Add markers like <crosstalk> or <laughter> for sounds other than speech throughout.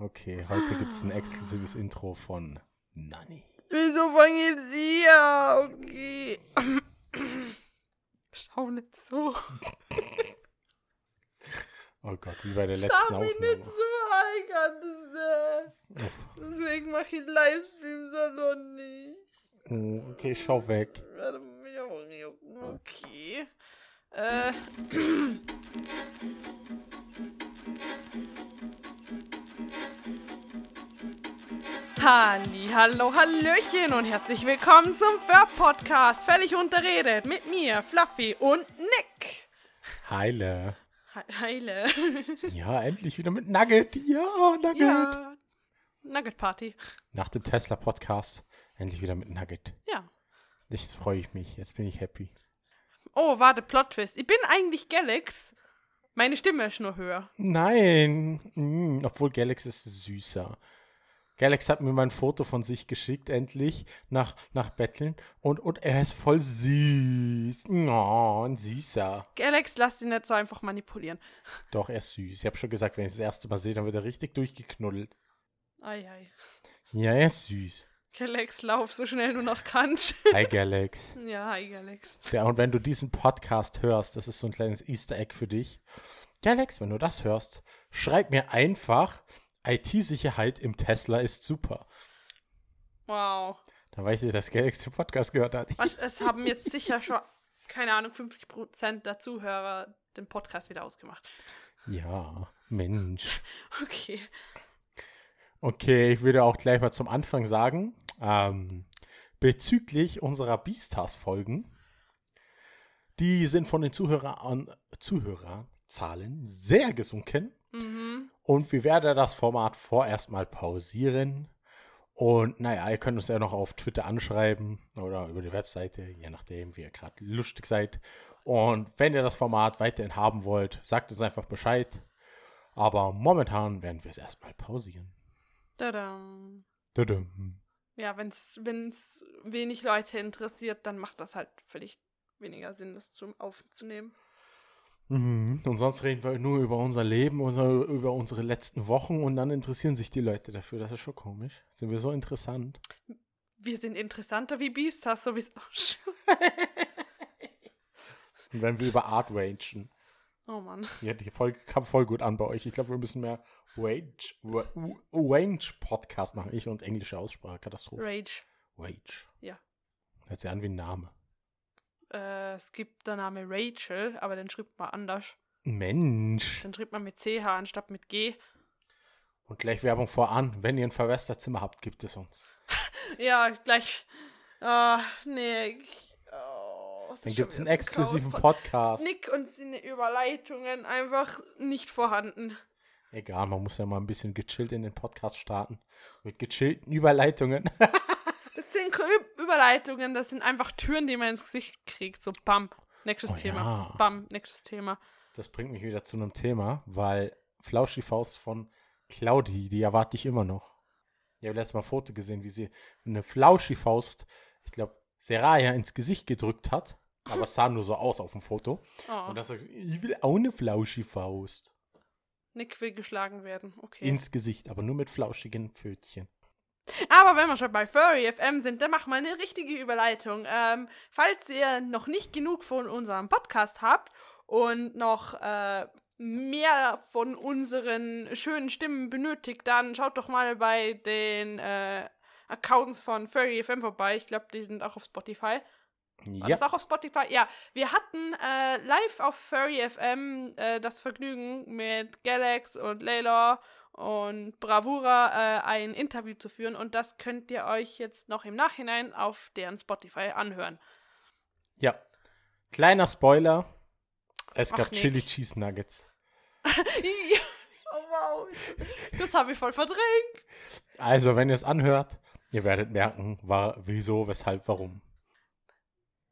Okay, heute gibt es ein exklusives Intro von Nani. Wieso fange jetzt hier? Okay. Schau nicht so. Oh Gott, wie bei der letzten Schau mich Aufnahme. nicht so, ich kann das nicht. Deswegen mache ich Livestreams auch noch nicht. Oh, Okay, schau weg. Ja, Okay. Äh. Halli, hallo, hallöchen und herzlich willkommen zum Verb-Podcast. Völlig unterredet mit mir, Fluffy und Nick. Heile. He- Heile. <laughs> Ja, endlich wieder mit Nugget. Ja, Nugget. ja. Nugget Party. Nach dem Tesla-Podcast endlich wieder mit Nugget. Ja. Jetzt freue ich mich. Jetzt bin ich happy. Oh, warte, Plot Twist. Ich bin eigentlich Galax. Meine Stimme ist nur höher. Nein. Mm, obwohl Galax ist süßer. Galax hat mir mal ein Foto von sich geschickt, endlich, nach, nach Betteln. Und, und er ist voll süß. Oh, ein süßer. Galax, lass dich nicht so einfach manipulieren. Doch, er ist süß. Ich habe schon gesagt, wenn ich das erste Mal sehe, dann wird er richtig durchgeknuddelt. Ei, ei. Ja, er ist süß. Galax, lauf so schnell du noch kannst. Hi, Galax. <laughs> ja, hi, Galax. Ja, und wenn du diesen Podcast hörst, das ist so ein kleines Easter Egg für dich. Galax, wenn du das hörst, schreib mir einfach, IT-Sicherheit im Tesla ist super. Wow. Dann weiß ich, dass Galax den Podcast gehört hat. Was, es <laughs> haben jetzt sicher schon, keine Ahnung, 50% der Zuhörer den Podcast wieder ausgemacht. Ja, Mensch. <laughs> Okay. Okay, ich würde auch gleich mal zum Anfang sagen, ähm, bezüglich unserer Beastars-Folgen, die sind von den Zuhörer an, Zuhörerzahlen sehr gesunken. Mhm. Und wir werden das Format vorerst mal pausieren. Und naja, ihr könnt uns ja noch auf Twitter anschreiben oder über die Webseite, je nachdem, wie ihr gerade lustig seid. Und wenn ihr das Format weiterhin haben wollt, sagt uns einfach Bescheid. Aber momentan werden wir es erstmal pausieren. Tadam. Tudum. Ja, wenn es wenig Leute interessiert, dann macht das halt völlig weniger Sinn, das zum aufzunehmen. Mhm. Und sonst reden wir nur über unser Leben, unser, über unsere letzten Wochen und dann interessieren sich die Leute dafür. Das ist schon komisch. Sind wir so interessant? Wir sind interessanter wie Beastars, sowieso. <laughs> Und wenn wir über Art rangen. Oh Mann. Ja, die Folge kam voll gut an bei euch. Ich glaube, wir müssen mehr Range, Wa- Range Podcast machen. Ich und englische Aussprache. Katastrophe. Rage. Rage. Ja. Hört sich an wie ein Name. Äh, es gibt der Name Rachel, aber den schreibt man anders. Mensch. Den schreibt man mit CH anstatt mit G. Und gleich Werbung voran. Wenn ihr ein Verwesterzimmer habt, gibt es uns. <laughs> Ja, gleich. Ah, nee. Oh, Dann gibt es einen exklusiven Chaos. Podcast. Nick und seine Überleitungen einfach nicht vorhanden. Egal, man muss ja mal ein bisschen gechillt in den Podcast starten. Mit gechillten Überleitungen. <laughs> Das sind Überleitungen, das sind einfach Türen, die man ins Gesicht kriegt. So, bam. Nächstes Oh Thema. ja. Bam, nächstes Thema. Das bringt mich wieder zu einem Thema, weil Flauschi Faust von Claudi, die erwarte ich immer noch. Ich habe letztes Mal ein Foto gesehen, wie sie eine Flauschi Faust, ich glaube, Seraya ins Gesicht gedrückt hat. Aber es sah nur so aus auf dem Foto. Oh, Und das sagt, ich will auch eine Flauschi Faust. Nick will geschlagen werden. Okay. Ins Gesicht, aber nur mit flauschigen Pfötchen. Aber wenn wir schon bei Furry FM sind, dann machen wir eine richtige Überleitung. Ähm, falls ihr noch nicht genug von unserem Podcast habt und noch äh, mehr von unseren schönen Stimmen benötigt, dann schaut doch mal bei den äh, Accounts von Furry FM vorbei. Ich glaube, die sind auch auf Spotify. War Ja, das auch auf Spotify? Ja, wir hatten äh, live auf Furry FM äh, das Vergnügen mit Galax und Layla und Bravura äh, ein Interview zu führen und das könnt ihr euch jetzt noch im Nachhinein auf deren Spotify anhören. ja. Kleiner Spoiler. Es Ach, gab Nick. Chili Cheese Nuggets. <laughs> oh wow, das habe ich voll verdrängt. Also, wenn ihr es anhört, ihr werdet merken, war, wieso, weshalb, warum.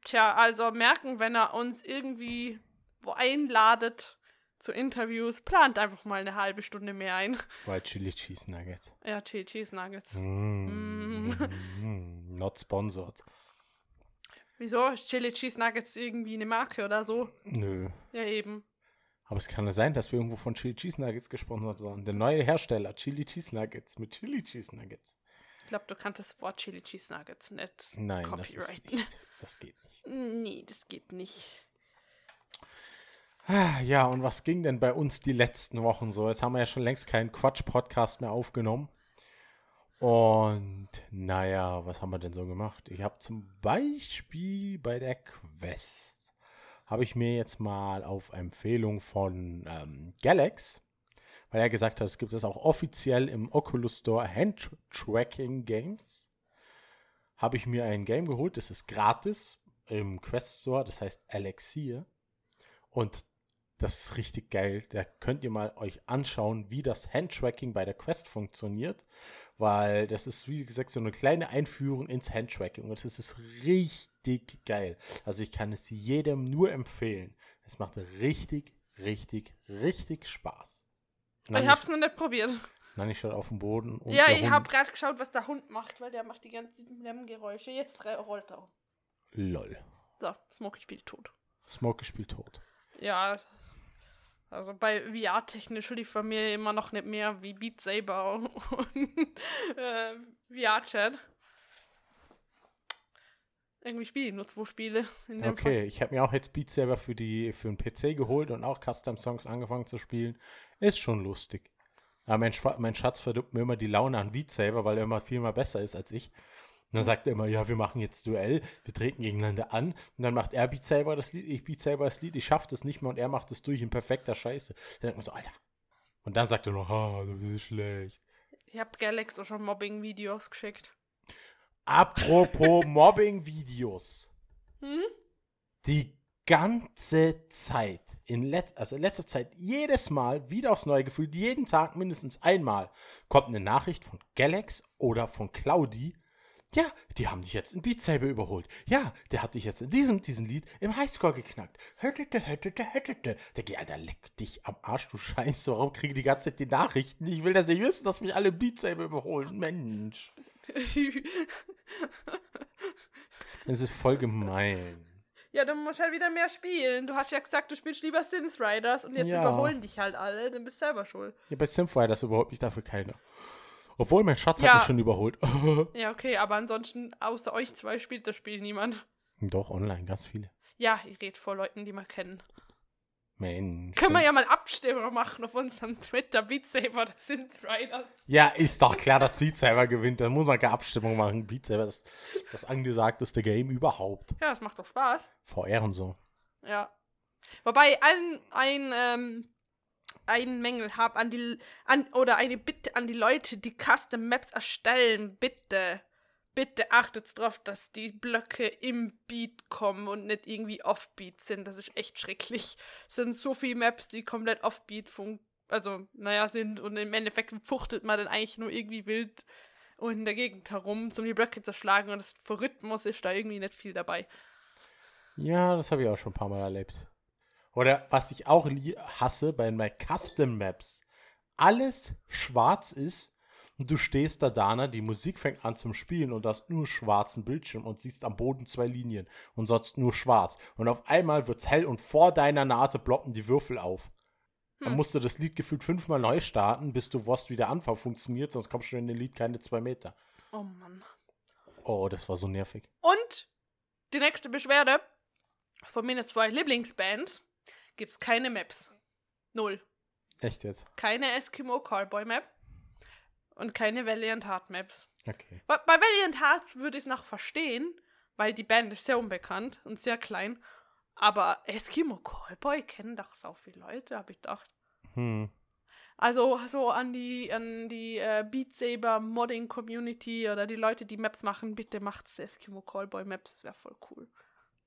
Tja, also merken, wenn er uns irgendwie wo einladet zu Interviews, plant einfach mal eine halbe Stunde mehr ein. Weil Chili Cheese Nuggets. Ja, Chili Cheese Nuggets. Mm, mm, <laughs> not sponsored. Wieso? Ist Chili Cheese Nuggets irgendwie eine Marke oder so? Nö. Ja, eben. Aber es kann ja sein, dass wir irgendwo von Chili Cheese Nuggets gesponsert sind. Der neue Hersteller, Chili Cheese Nuggets mit Chili Cheese Nuggets. Ich glaube, du kannst das Wort Chili Cheese Nuggets nicht Nein, das ist nicht. Das geht nicht. Nee, das geht nicht. Ja, und was ging denn bei uns die letzten Wochen so? Jetzt haben wir ja schon längst keinen Quatsch-Podcast mehr aufgenommen. Und naja, was haben wir denn so gemacht? Ich habe zum Beispiel bei der Quest, habe ich mir jetzt mal auf Empfehlung von ähm, Galax, weil er gesagt hat, es gibt es auch offiziell im Oculus Store Hand-Tracking Games, habe ich mir ein Game geholt, das ist gratis im Quest Store, das heißt Elixir. Und das ist richtig geil. Da könnt ihr mal euch anschauen, wie das Handtracking bei der Quest funktioniert. Weil das ist, wie gesagt, so eine kleine Einführung ins Handtracking. Und das ist richtig geil. Also ich kann es jedem nur empfehlen. Es macht richtig, richtig, richtig Spaß. ich hab's noch nicht probiert. Nein, ich stand auf dem Boden. Und ja, ich Hund- hab gerade geschaut, was der Hund macht, weil der macht die ganzen Lärmgeräusche. Jetzt rollt er. Lol. So, Smokey spielt tot. Smokey spielt tot. Ja, also bei VR-technisch lief bei mir immer noch nicht mehr wie Beat Saber <laughs> und äh, VR-Chat. Irgendwie spiele ich nur zwei Spiele. Okay, ich habe mir auch jetzt Beat Saber für, die, für den PC geholt und auch Custom-Songs angefangen zu spielen. Ist schon lustig. Aber mein, mein Schatz verdirbt mir immer die Laune an Beat Saber, weil er immer viel mal besser ist als ich. Und dann sagt er immer, ja, wir machen jetzt Duell, wir treten gegeneinander an. Und dann macht er Beat Saber das Lied, ich Beat Saber das Lied, ich schaff das nicht mehr und er macht es durch in perfekter Scheiße. Dann denkt man so, Alter. Und dann sagt er noch, ah, du bist schlecht. Ich habe Galax auch schon Mobbing-Videos geschickt. Apropos <laughs> Mobbing-Videos. Hm? die ganze Zeit, in let also in letzter Zeit, jedes Mal, wieder aufs Neue gefühlt, jeden Tag mindestens einmal, kommt eine Nachricht von Galax oder von Claudi. Ja, die haben dich jetzt in Beat Saber überholt. Ja, der hat dich jetzt in diesem, diesem Lied im Highscore geknackt. Höttete, höttete, höttete. Der geht, Alter, leck dich am Arsch, du Scheiße. Warum kriege ich die ganze Zeit die Nachrichten? Ich will das nicht wissen, dass mich alle Beat Saber überholen. Mensch. <laughs> Das ist voll gemein. ja, du musst halt wieder mehr spielen. Du hast ja gesagt, du spielst lieber Sims Riders und jetzt Ja. überholen dich halt alle. Dann bist du selber schuld. Ja, bei Simfire das überhaupt nicht dafür keiner. Obwohl mein Schatz Ja. hat mich schon überholt. <laughs> Ja, okay, aber ansonsten, außer euch zwei spielt das Spiel niemand. Doch, online, ganz viele. Ja, ich rede vor Leuten, die wir kennen. Mensch. Können wir ja mal Abstimmung machen auf unserem Twitter. Beat Saber, das sind Riders. ja, ist doch klar, dass Beat Saber gewinnt. Da muss man keine Abstimmung machen. Beat Saber ist das angesagteste Game überhaupt. Ja, das macht doch Spaß. VR und so. Ja. Wobei ein, ein, ähm, ein Mängel habe an die an oder eine Bitte an die Leute, die Custom Maps erstellen, bitte. Bitte achtet darauf, dass die Blöcke im Beat kommen und nicht irgendwie Offbeat sind. Das ist echt schrecklich. Es sind so viele Maps, die komplett Offbeat fun also, naja, sind und im Endeffekt fuchtelt man dann eigentlich nur irgendwie wild in der Gegend herum, um die Blöcke zu schlagen und das für Rhythmus ist da irgendwie nicht viel dabei. Ja, das habe ich auch schon ein paar Mal erlebt. Oder was ich auch hasse bei meinen Custom Maps. Alles schwarz ist und du stehst da, Dana, die Musik fängt an zum Spielen und du hast nur schwarzen Bildschirm und siehst am Boden zwei Linien und sonst nur schwarz. Und auf einmal wird's hell und vor deiner Nase ploppen die Würfel auf. Dann musst du das Lied gefühlt fünfmal neu starten, bis du wusst, wie der Anfang funktioniert, sonst kommst du in den Lied keine zwei Meter. Oh Mann. Oh, das war so nervig. Und die nächste Beschwerde von meinen zwei Lieblingsbands gibt's keine Maps. Null. Echt jetzt? Keine Eskimo Callboy Map und keine Valiant Heart Maps. Okay. Bei, bei Valiant Heart würde ich es noch verstehen, weil die Band ist sehr unbekannt und sehr klein. Aber Eskimo Callboy kennen doch so viele Leute, habe ich gedacht. Hm. Also so an die, an die äh, Beat Saber Modding Community oder die Leute, die Maps machen, bitte macht's Eskimo Callboy Maps, das wäre voll cool.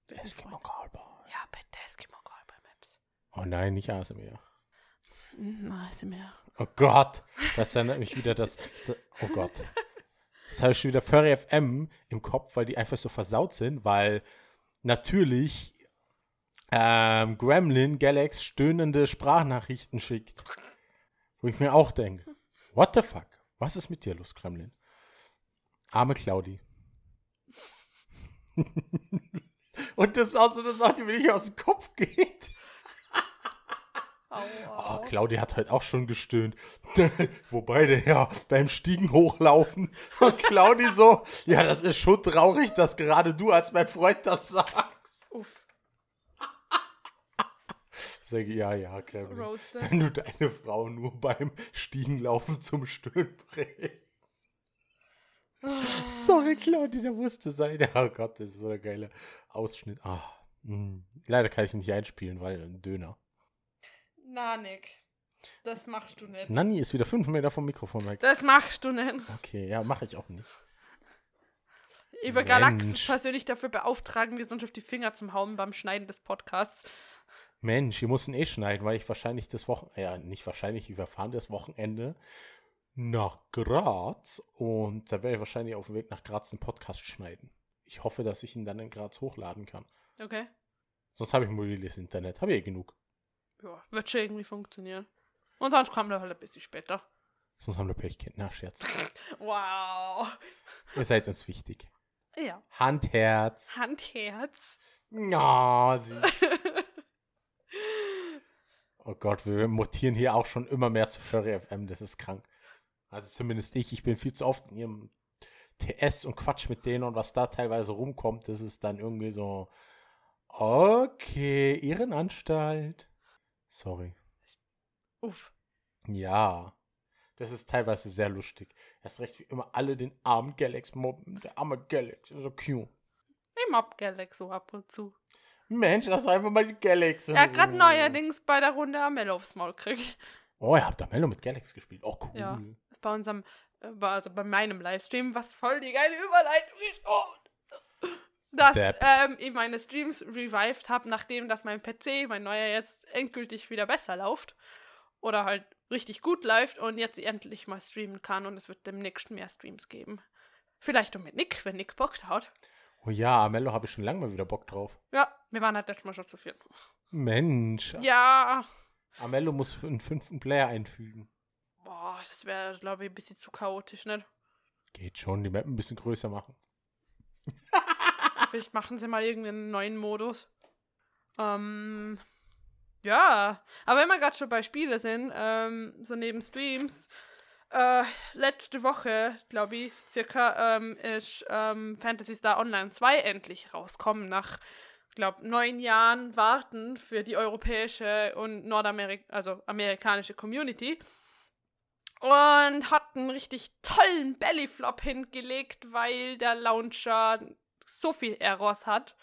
Eskimo Cowboy. Ja, bitte Eskimo Callboy. Oh nein, nicht ASMR. Ist mehr. Oh Gott, das erinnert mich wieder das, das Oh Gott. Jetzt habe ich schon wieder Furry FM im Kopf, weil die einfach so versaut sind, weil natürlich ähm, Gremlin Galax stöhnende Sprachnachrichten schickt. Wo ich mir auch denke, what the fuck? Was ist mit dir los, Gremlin? Arme Claudi. <laughs> Und das ist auch so eine Sache, die mir nicht aus dem Kopf geht. Oh, Claudia hat heute auch schon gestöhnt. <laughs> Wo beide ja beim Stiegen hochlaufen. <laughs> Und Claudi so, ja, das ist schon traurig, dass gerade du als mein Freund das sagst. Uff, Sag ich, ja, ja, Kreml. Roadster. Wenn du deine Frau nur beim Stiegenlaufen zum Stöhnen bringst. Sorry, Claudia, der musste sein. <laughs> Oh Gott, das ist so ein geiler Ausschnitt. Ah, mh. Leider kann ich ihn nicht einspielen, weil ein Döner. Na, Nick. Das machst du nicht. Nanni ist wieder fünf Meter vom Mikrofon weg. Das machst du nicht. Okay, ja, mache ich auch nicht. Über Galaxis Mensch. persönlich dafür beauftragen, dir sonst auf die Finger zum Hauen beim Schneiden des Podcasts. Mensch, wir mussten eh schneiden, weil ich wahrscheinlich das Wochenende, ja, nicht wahrscheinlich, wir fahren das Wochenende nach Graz und da werde ich wahrscheinlich auf dem Weg nach Graz einen Podcast schneiden. Ich hoffe, dass ich ihn dann in Graz hochladen kann. Okay. Sonst habe ich mobiles Internet. Habe ich eh genug. Ja, wird schon irgendwie funktionieren. Und sonst kommt er halt ein bisschen später. Sonst haben wir Pech gehabt. Na, Scherz. <laughs> Wow. Ihr seid uns wichtig. Ja. Handherz. Handherz. Ja, sie. <laughs> Oh Gott, wir mutieren hier auch schon immer mehr zu Furry FM. Das ist krank. Also zumindest ich. Ich bin viel zu oft in ihrem TS und Quatsch mit denen und was da teilweise rumkommt, das ist dann irgendwie so. Okay, Ehrenanstalt. Sorry. Uff. Ja. Das ist teilweise sehr lustig. Erst recht wie immer alle den armen Galax mobben. Der arme Galax, so cute. Ich mob Galax so ab und zu. Mensch, lass einfach mal die Galax. Er hat gerade neuerdings bei der Runde Amello aufs Maul gekriegt. Oh, ihr habt da Mello mit Galax gespielt. Oh, cool. Ja. Bei unserem, äh, also bei meinem Livestream, was voll die geile Überleitung ist. Oh. Dass ähm, ich meine Streams revived habe, nachdem dass mein PC, mein neuer jetzt endgültig wieder besser läuft. Oder halt richtig gut läuft und jetzt endlich mal streamen kann und es wird demnächst mehr Streams geben. Vielleicht auch mit Nick, wenn Nick Bock hat. Oh ja, Mello habe ich schon lange mal wieder Bock drauf. Ja, wir waren halt letztes Mal schon zu viel. Mensch. Ja, Amello muss einen fünften Player einfügen. boah, das wäre, glaube ich, ein bisschen zu chaotisch, ne? Geht schon, die Map ein bisschen größer machen. Vielleicht machen sie mal irgendeinen neuen Modus. Ähm, ja, aber wenn wir gerade schon bei Spiele sind, ähm, so neben Streams, äh, letzte Woche, glaube ich, circa, ähm, ist ähm, Fantasy Star Online 2 endlich rauskommen, nach, glaube neun Jahren Warten für die europäische und Nordamerik also amerikanische Community. Und hat einen richtig tollen Bellyflop hingelegt, weil der Launcher so viel Errors hat,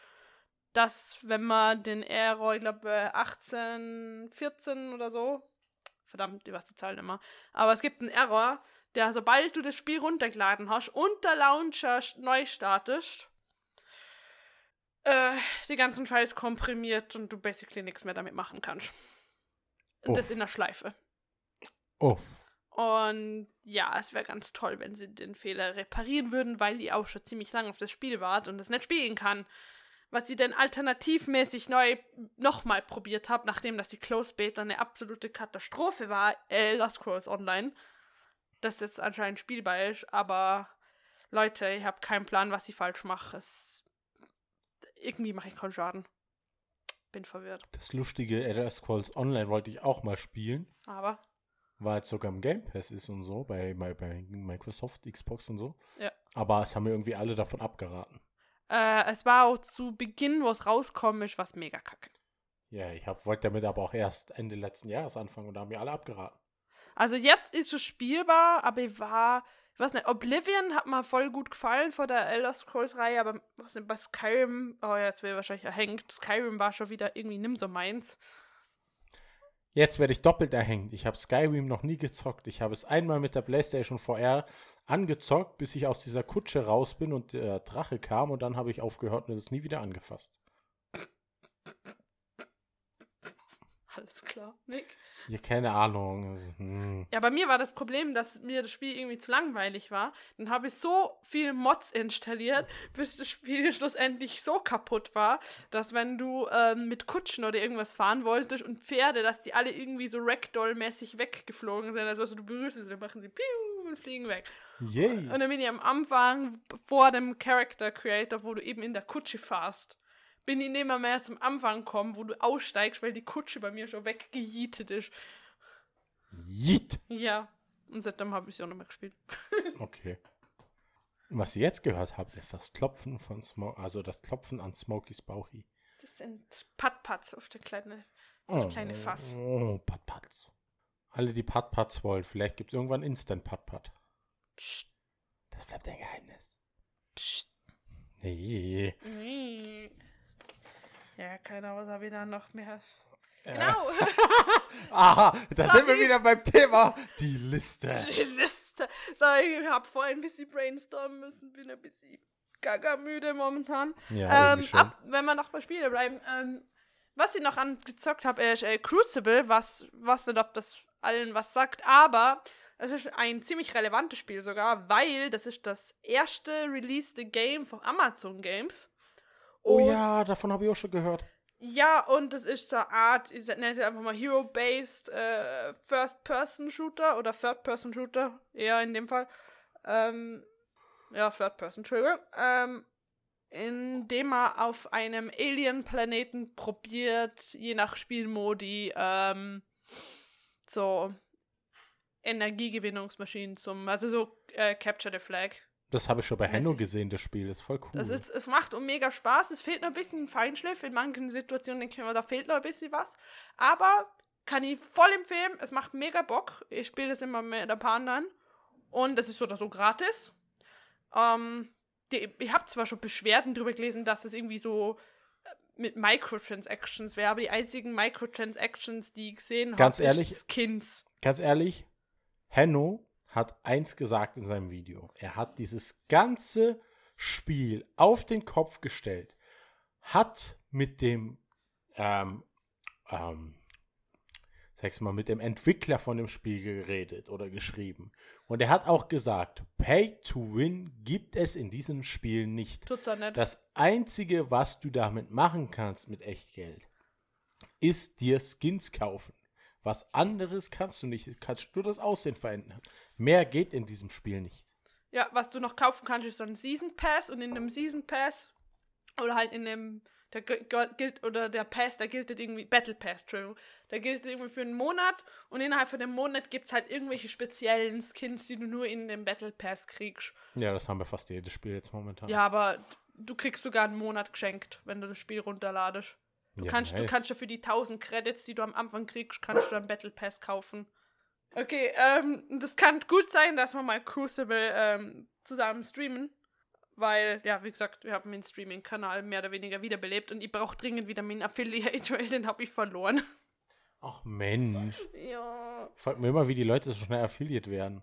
dass wenn man den Error, ich glaube 18, 14 oder so, verdammt, ich weiß die Zahl nicht mehr, aber es gibt einen Error, der sobald du das Spiel runtergeladen hast und der Launcher neu startest, äh, die ganzen Files komprimiert und du basically nichts mehr damit machen kannst. Und das in der Schleife. Uff. Und ja, es wäre ganz toll, wenn sie den Fehler reparieren würden, weil die auch schon ziemlich lange auf das Spiel wart und es nicht spielen kann. Was sie denn alternativmäßig neu nochmal probiert habe, nachdem das die Close Beta eine absolute Katastrophe war, Elder Scrolls Online, das jetzt anscheinend spielbar ist, aber Leute, ich habe keinen Plan, was ich falsch mache. Irgendwie mache ich keinen Schaden. Bin verwirrt. Das lustige Elder Scrolls Online wollte ich auch mal spielen, Aber weil es sogar im Game Pass ist und so, bei, bei, bei Microsoft, Xbox und so. Ja. Aber es haben mir irgendwie alle davon abgeraten. äh, es war auch zu Beginn, wo es rauskommen ist, was mega kacke. Ja, ich hab, wollte damit aber auch erst Ende letzten Jahres anfangen und da haben mir alle abgeraten. Also jetzt ist es spielbar, aber ich war, ich weiß nicht, Oblivion hat mir voll gut gefallen vor der Elder Scrolls Reihe, aber was denn bei Skyrim, oh ja, jetzt wäre wahrscheinlich erhängt. Skyrim war schon wieder irgendwie nimm so meins. Jetzt werde ich doppelt erhängt. Ich habe Skyrim noch nie gezockt. Ich habe es einmal mit der PlayStation VR angezockt, bis ich aus dieser Kutsche raus bin und der Drache kam und dann habe ich aufgehört und es nie wieder angefasst. Alles klar, Nick. Ja, keine Ahnung. Also, hm. Ja, bei mir war das Problem, dass mir das Spiel irgendwie zu langweilig war. Dann habe ich so viel Mods installiert, bis das Spiel <laughs> schlussendlich so kaputt war, dass wenn du ähm, mit Kutschen oder irgendwas fahren wolltest und Pferde, dass die alle irgendwie so Ragdoll-mäßig weggeflogen sind. Also, also du berührst sie, dann machen sie piu und fliegen weg. Yay. Und dann bin ich am Anfang vor dem Character Creator, wo du eben in der Kutsche fährst, bin ich nicht mehr, mehr zum Anfang gekommen, wo du aussteigst, weil die Kutsche bei mir schon weggejietet ist. Yeet. Ja. Und seitdem habe ich sie auch nicht mehr gespielt. <laughs> Okay. Was ihr jetzt gehört habt, ist das Klopfen von Smo also das Klopfen an Smokies Bauchi. Das sind Patpats auf der kleine, das kleine Fass. Oh, Patpats. Alle, die Patpats wollen, vielleicht gibt es irgendwann Instant Patpat. Psst, Das bleibt ein Geheimnis. psst. Nee. Nee. Ja, keiner außer wieder noch mehr. Äh. Genau. <laughs> Aha, da sind wir Sorry. wieder beim Thema. Die Liste. <laughs> Die Liste. So, ich habe vorhin ein bisschen brainstormen müssen, bin ein bisschen gaga müde momentan. Ja, ähm, ab, wenn wir noch bei Spiele bleiben, ähm, was ich noch angezockt habe, ist äh, Crucible, was, was nicht, ob das allen was sagt, aber es ist ein ziemlich relevantes Spiel sogar, weil das ist das erste released Game von Amazon Games. Oh ja, davon habe ich auch schon gehört. Ja, und es ist so eine Art, ich nenne es einfach mal Hero-Based äh, First-Person-Shooter oder Third-Person-Shooter, eher in dem Fall. Ähm, ja, Third-Person, Entschuldigung. Ähm, in dem man auf einem Alien-Planeten probiert, je nach Spielmodi, ähm, so Energiegewinnungsmaschinen zum, also so äh, Capture the Flag. Das habe ich schon bei ich. gesehen, das Spiel. Das ist voll cool. Das ist, es macht um mega Spaß. Es fehlt noch ein bisschen Feinschliff. In manchen Situationen denke ich mir, da fehlt noch ein bisschen was. Aber kann ich voll empfehlen. Es macht mega Bock. Ich spiele das immer mit ein paar anderen. Und es ist so oder so gratis. Ähm, die, ich habe zwar schon Beschwerden darüber gelesen, dass es irgendwie so äh, mit Microtransactions wäre, aber die einzigen Microtransactions, die ich gesehen habe, ist Skins. Ganz ehrlich, Henno hat eins gesagt in seinem Video. Er hat dieses ganze Spiel auf den Kopf gestellt, hat mit dem, ähm, ähm, sag's mal, mit dem Entwickler von dem Spiel geredet oder geschrieben. Und er hat auch gesagt, Pay to Win gibt es in diesem Spiel nicht. Tut's auch nicht. Das Einzige, was du damit machen kannst mit Echtgeld, ist dir Skins kaufen. Was anderes kannst du nicht. Du kannst nur das Aussehen verändern. Mehr geht in diesem Spiel nicht. Ja, was du noch kaufen kannst, ist so ein Season Pass und in dem Season Pass oder halt in dem der gilt oder der Pass, der gilt halt irgendwie Battle Pass, Entschuldigung. Der gilt irgendwie für einen Monat und innerhalb von dem Monat gibt es halt irgendwelche speziellen Skins, die du nur in dem Battle Pass kriegst. Ja, das haben wir fast jedes Spiel jetzt momentan. Ja, aber du kriegst sogar einen Monat geschenkt, wenn du das Spiel runterladest. Du Ja, kannst, du nice. kannst ja für die 1000 Credits, die du am Anfang kriegst, kannst du dann Battle Pass kaufen. Okay, ähm, das kann gut sein, dass wir mal Crucible ähm, zusammen streamen. Weil, ja, wie gesagt, wir haben den Streaming-Kanal mehr oder weniger wiederbelebt und ich brauche dringend wieder meinen Affiliate, <laughs> weil den habe ich verloren. Ach Mensch. Ja. Ich frage mich immer, wie die Leute so schnell Affiliate werden.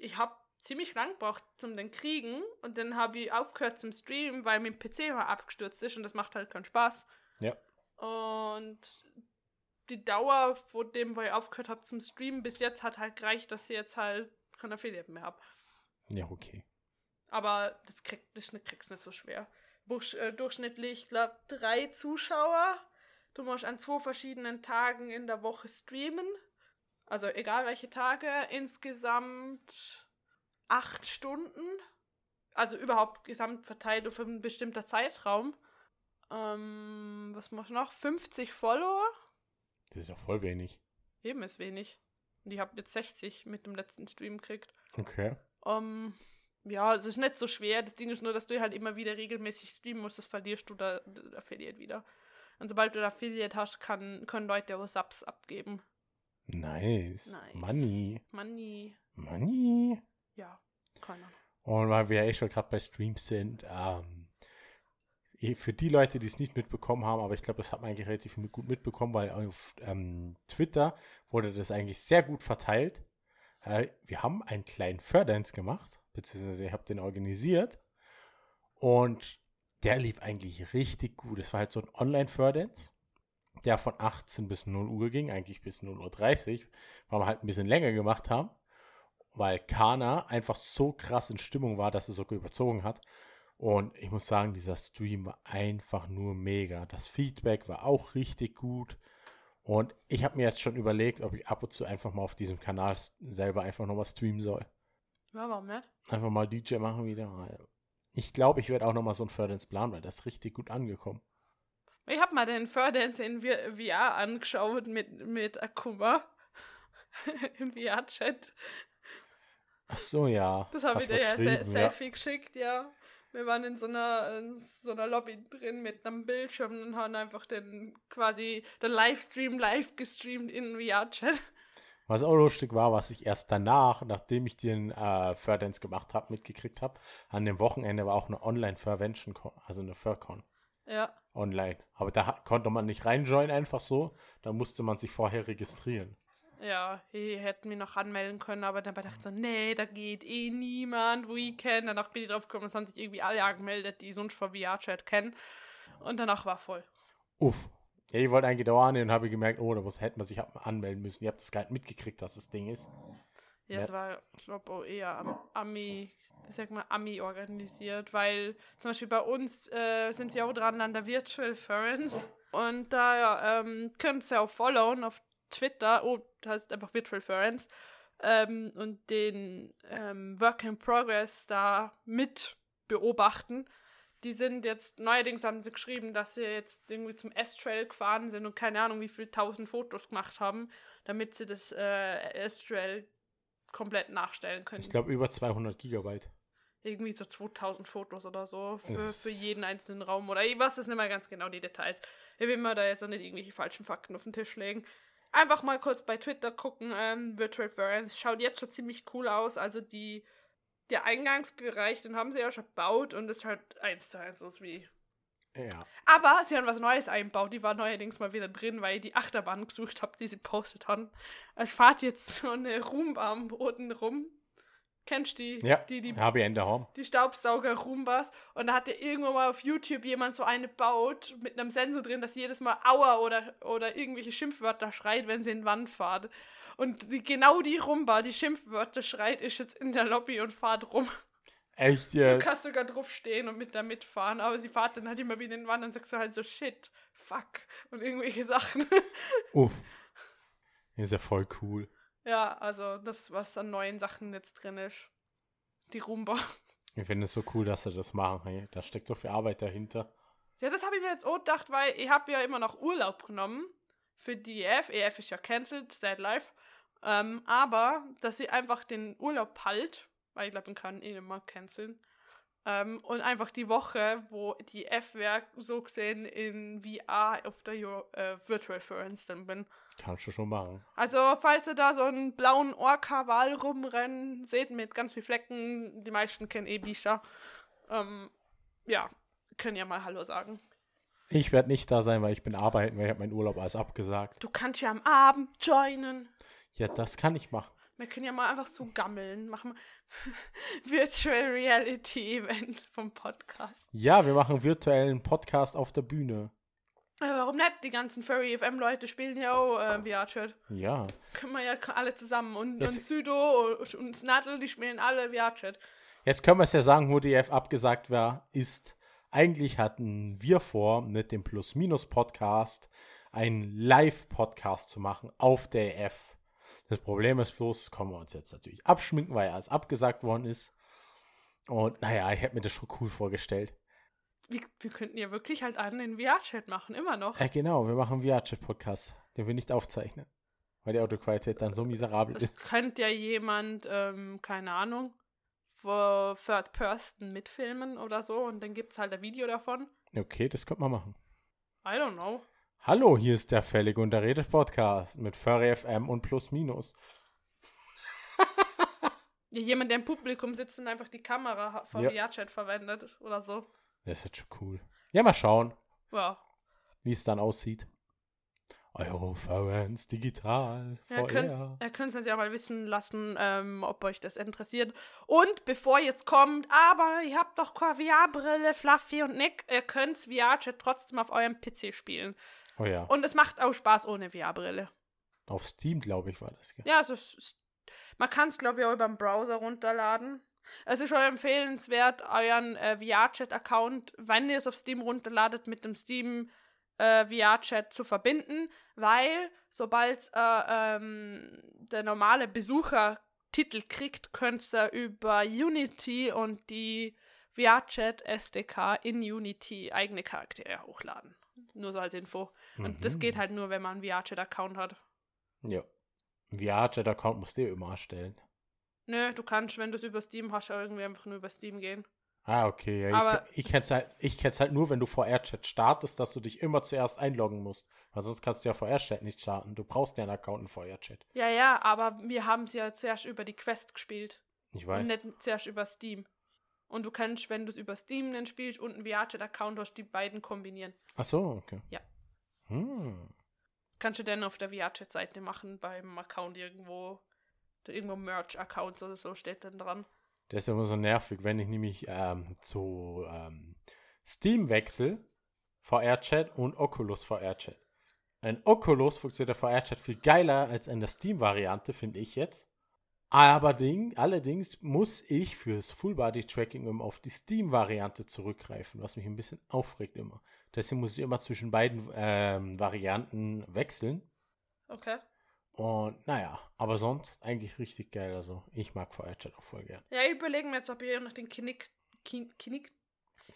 Ich habe ziemlich lang gebraucht zum den kriegen und dann habe ich aufgehört zum Streamen, weil mein PC mal abgestürzt ist und das macht halt keinen Spaß. Ja. Und die Dauer von dem, wo ich aufgehört habe zum Streamen, bis jetzt hat halt gereicht, dass ich jetzt halt kein Affiliate mehr habe. Ja, okay. Aber das, krieg, das nicht- kriegst nicht so schwer. Buch, äh, durchschnittlich, ich glaube, drei Zuschauer. Du musst an zwei verschiedenen Tagen in der Woche streamen. Also egal welche Tage. Insgesamt acht Stunden. Also überhaupt gesamt verteilt auf einen bestimmter Zeitraum. Ähm, was machst du noch? 50 Follower? Das ist ja voll wenig. Eben ist wenig. Und ich habe jetzt 60 mit dem letzten Stream gekriegt. Okay. Ähm, ja, es ist nicht so schwer. Das Ding ist nur, dass du halt immer wieder regelmäßig streamen musst, das verlierst du da der Affiliate wieder. Und sobald du da Affiliate hast, kann, können Leute auch Subs abgeben. Nice. Nice. Money. Money. Money. Ja, keine Ahnung. Und weil wir ja eh schon gerade bei Streams sind, ähm, für die Leute, die es nicht mitbekommen haben, aber ich glaube, das hat man eigentlich relativ gut mitbekommen, weil auf ähm, Twitter wurde das eigentlich sehr gut verteilt. Äh, wir haben einen kleinen Fördance gemacht, beziehungsweise ich habe den organisiert und der lief eigentlich richtig gut. Es war halt so ein Online-Fördance, der von 18 bis 0 Uhr ging, eigentlich bis 0.30 Uhr, weil wir halt ein bisschen länger gemacht haben weil Kana einfach so krass in Stimmung war, dass er sogar überzogen hat. Und ich muss sagen, dieser Stream war einfach nur mega. Das Feedback war auch richtig gut. Und ich habe mir jetzt schon überlegt, ob ich ab und zu einfach mal auf diesem Kanal selber einfach nochmal streamen soll. Ja, warum nicht? Einfach mal DJ machen wieder. Ich glaube, ich werde auch nochmal so ein Ferdance planen, weil das ist richtig gut angekommen. Ich habe mal den Ferdance in VR angeschaut mit, mit Akuma. <laughs> Im VR-Chat. Ach so, ja. Das habe ich dir ja Selfie geschickt, ja. Wir waren in so einer, in so einer Lobby drin mit einem Bildschirm und haben einfach den quasi den Livestream live gestreamt in VR-Chat. Was auch lustig war, was ich erst danach, nachdem ich den äh, Furdance gemacht habe, mitgekriegt habe, an dem Wochenende war auch eine Online-Furvention, also eine Furcon Ja. online. Aber da konnte man nicht reinjoinen einfach so, da musste man sich vorher registrieren. Ja, ich hätte mich noch anmelden können, aber dann dachte ich so, nee, da geht eh niemand, kenne. Danach bin ich drauf gekommen, es haben sich irgendwie alle angemeldet, die sonst von VR-Chat kennen. Und danach war voll. Uff. Ja, ich wollte eigentlich da annehmen und habe gemerkt, oh, da muss, hätte man sich anmelden müssen. Ihr habt das gar nicht mitgekriegt, dass das Ding ist. Ja, Ja. es war, ich glaube, auch eher am Ami, ich sag mal, Ami organisiert, weil zum Beispiel bei uns äh, sind sie auch dran an der Virtual Ference und da ähm, könnt ihr auch followen auf Twitter, oh, das heißt einfach Virtual Ference ähm, und den ähm, Work in Progress da mit beobachten. Die sind jetzt, neuerdings haben sie geschrieben, dass sie jetzt irgendwie zum S-Trail gefahren sind und keine Ahnung, wie viele tausend Fotos gemacht haben, damit sie das äh, S-Trail komplett nachstellen können. Ich glaube, über 200 Gigabyte. Irgendwie so 2000 Fotos oder so für, für jeden einzelnen Raum. Oder ich weiß das nicht mehr ganz genau, die Details. Ich will mir da jetzt auch nicht irgendwelche falschen Fakten auf den Tisch legen. Einfach mal kurz bei Twitter gucken. Ähm, Virtual Ference schaut jetzt schon ziemlich cool aus. Also die, der Eingangsbereich, den haben sie ja schon gebaut und ist halt eins zu eins aus wie. Ja. Aber sie haben was Neues eingebaut. Die war neuerdings mal wieder drin, weil ich die Achterbahn gesucht habe, die sie postet haben. Es fahrt jetzt so eine Roomba am Boden rum. Kennst du die? Ja, Die, die habe ich in der Home. die Staubsauger Roombas und da hat ja irgendwo mal auf YouTube jemand so eine baut mit einem Sensor drin, dass sie jedes Mal Aua oder, oder irgendwelche Schimpfwörter schreit, wenn sie in die Wand fahrt. Und die, genau die Roomba, die Schimpfwörter schreit, ist jetzt in der Lobby und fahrt rum. Echt Du jetzt? kannst sogar drauf stehen und mit da mitfahren, aber sie fährt dann halt immer wieder in die Wand und sagt so halt so shit, fuck und irgendwelche Sachen. Uff. Ist ja voll cool. Ja, also das, was an neuen Sachen jetzt drin ist. Die Roomba. <laughs> Ich finde es so cool, dass sie das machen. Hey, da steckt so viel Arbeit dahinter. Ja, das habe ich mir jetzt auch gedacht, weil ich habe ja immer noch Urlaub genommen für die EF. EF ist ja cancelled, seit live. Ähm, aber, dass sie einfach den Urlaub halt, weil ich glaube, man kann eh immer canceln. Ähm, und einfach die Woche, wo die F wäre, so gesehen in VR auf der Euro, äh, Virtual Ference dann bin. Kannst du schon machen. Also, falls ihr da so einen blauen Orca-Wal rumrennen seht mit ganz vielen Flecken, die meisten kennen eh Bisha. Ähm, ja, können ja mal Hallo sagen. Ich werde nicht da sein, weil ich bin arbeiten, weil ich habe meinen Urlaub alles abgesagt. Du kannst ja am Abend joinen. Ja, das kann ich machen. Wir können ja mal einfach so gammeln. Machen <laughs> Virtual Reality Event vom Podcast. Ja, wir machen virtuellen Podcast auf der Bühne. Äh, warum nicht? Die ganzen Furry FM Leute spielen ja auch äh, VR-Chat. Ja. Können wir ja alle zusammen. Und, und Jetzt- Südo und, und Snattel, die spielen alle VR-Chat. Jetzt können wir es ja sagen, wo die F abgesagt war, ist. Eigentlich hatten wir vor, mit dem Plus-Minus-Podcast einen Live-Podcast zu machen auf der EF. Das Problem ist bloß, das können wir uns jetzt natürlich abschminken, weil alles abgesagt worden ist. Und naja, ich hätte mir das schon cool vorgestellt. Wir, wir könnten ja wirklich halt einen in VR-Chat machen, immer noch. Äh, genau, wir machen einen VR-Chat-Podcast, den wir nicht aufzeichnen. Weil die Autoqualität dann so miserabel Es ist. könnte ja jemand, ähm, keine Ahnung, vor Third Person mitfilmen oder so und dann gibt es halt ein Video davon. Okay, das könnte man machen. I don't know. Hallo, hier ist der Fällig und der Redet Podcast mit Furry FM und Plus Minus. <laughs> Ja, jemand, der im Publikum sitzt und einfach die Kamera vom Ja. VR-Chat verwendet oder so. Das ist schon cool. Ja, mal schauen, Ja. wie es dann aussieht. Eurofans digital. Ja, könnt, ihr könnt uns ja mal wissen lassen, ähm, ob euch das interessiert. Und bevor jetzt kommt, aber ihr habt doch keine VR-Brille, Fluffy und Nick, ihr könnt VR-Chat trotzdem auf eurem PC spielen. oh ja, Und es macht auch Spaß ohne VR-Brille. auf Steam, glaube ich, war das. gell? Ja, also es man kann es, glaube ich, auch über den Browser runterladen. Es ist schon empfehlenswert, euren äh, VR-Chat-Account, wenn ihr es auf Steam runterladet, mit dem Steam äh, VR-Chat zu verbinden, weil sobald äh, ähm, der normale Besucher Titel kriegt, könnt ihr über Unity und die VRChat SDK in Unity eigene Charaktere hochladen. Nur so als Info. Und das Mhm. geht halt nur, wenn man einen VRChat-Account hat. Ja. VR-Chat-Account musst du dir immer erstellen. Nö, du kannst, wenn du es über Steam hast, auch irgendwie einfach nur über Steam gehen. Ah, okay. Ja, Aber- ich ich kenne es halt, ich kenn's halt nur, wenn du VR-Chat startest, dass du dich immer zuerst einloggen musst. Weil sonst kannst du ja VR-Chat nicht starten. Du brauchst ja einen Account in VR-Chat. Ja, ja, aber wir haben es ja zuerst über die Quest gespielt. Ich weiß. Und nicht zuerst über Steam. Und du kannst, wenn du es über Steam dann spielst und einen VRChat-Account hast, die beiden kombinieren. Ach so, okay. Ja. Hm. Kannst du dann auf der VRChat-Seite machen, beim Account irgendwo, da irgendwo Merch-Accounts oder so steht dann dran. Das ist immer so nervig, wenn ich nämlich ähm, zu ähm, Steam wechsle, VR-Chat und Oculus VR-Chat. Ein Oculus funktioniert der VR-Chat viel geiler als in der Steam-Variante, finde ich jetzt. Aber ding, allerdings muss ich fürs Full-Body-Tracking immer auf die Steam-Variante zurückgreifen, was mich ein bisschen aufregt immer. Deswegen muss ich immer zwischen beiden ähm, Varianten wechseln. Okay. Und naja, aber sonst eigentlich richtig geil. Also ich mag VR-Chat auch voll gern. Ja, ich überlege mir jetzt, ob ich noch den Kinect, Kin, Kinect.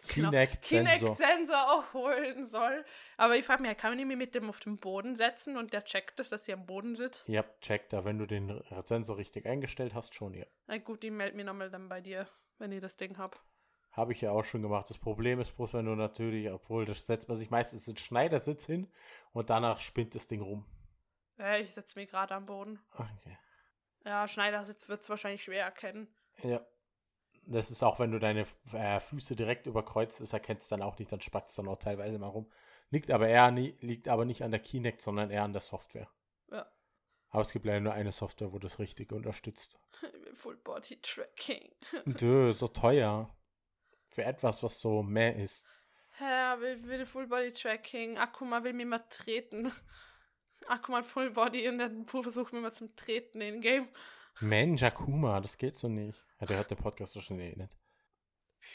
Kinect-Sensor. Kinect-Sensor auch holen soll. Aber ich frage mich, kann man ihn mir mit dem auf den Boden setzen und der checkt es, dass sie am Boden sitzt? Ja, check da, wenn du den Sensor richtig eingestellt hast, schon, ja. Na gut, die meldet mir nochmal dann bei dir, wenn ich das Ding hab. Habe ich ja auch schon gemacht. Das Problem ist bloß, wenn du natürlich, obwohl das setzt man sich meistens in den Schneidersitz hin und danach spinnt das Ding rum. Ja, ich setze mich gerade am Boden. Okay. Ja, Schneidersitz wird es wahrscheinlich schwer erkennen. Ja. Das ist auch, wenn du deine äh, Füße direkt überkreuzt, das erkennst du dann auch nicht, dann spackt es dann auch teilweise mal rum. Liegt aber eher nie, liegt aber nicht an der Kinect, sondern eher an der Software. Ja. Aber es gibt leider nur eine Software, wo das richtig unterstützt. <laughs> Full Body Tracking. <laughs> Dö, so teuer. Für etwas, was so mehr ist. Herr will, will Full Body Tracking. Akuma will mir mal treten. <laughs> Akuma hat Full Body und dann versucht mir mal zum Treten in Game. Mensch, Akuma, das geht so nicht. Ja, der hört den Podcast so schnell eh nicht.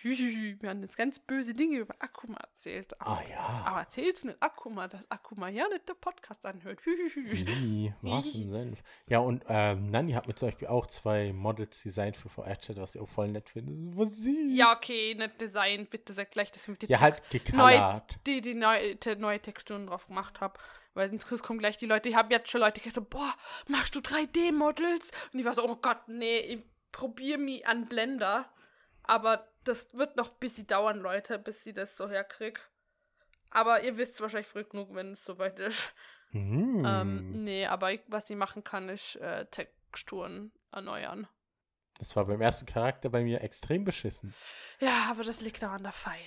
Wir haben jetzt ganz böse Dinge über Akuma erzählt. Ah ja. Aber erzähl's nicht Akuma, dass Akuma ja nicht der Podcast anhört. Wie? Was ein Senf. Ja, und ähm, Nanni hat mir zum Beispiel auch zwei Models designt für VR-Chat, was ich auch voll nett finde. Voll süß. Ja, okay, nicht Design. Bitte sag gleich, dass ich mit die, Ja, halt gecolored. die, die neue, te, neue Texturen drauf gemacht habe. Weil sonst kommen gleich die Leute, ich habe jetzt schon Leute gesagt, so, boah, machst du 3D-Models? Und ich war so, oh Gott, nee, ich probiere mich an Blender. Aber das wird noch ein bisschen dauern, Leute, bis ich das so herkrieg. Aber ihr wisst wahrscheinlich früh genug, wenn es soweit ist. Mhm. Ähm, nee, aber ich, was ich machen kann, ist äh, Texturen erneuern. das war beim ersten Charakter bei mir extrem beschissen. Ja, aber das liegt auch an der Pfeil.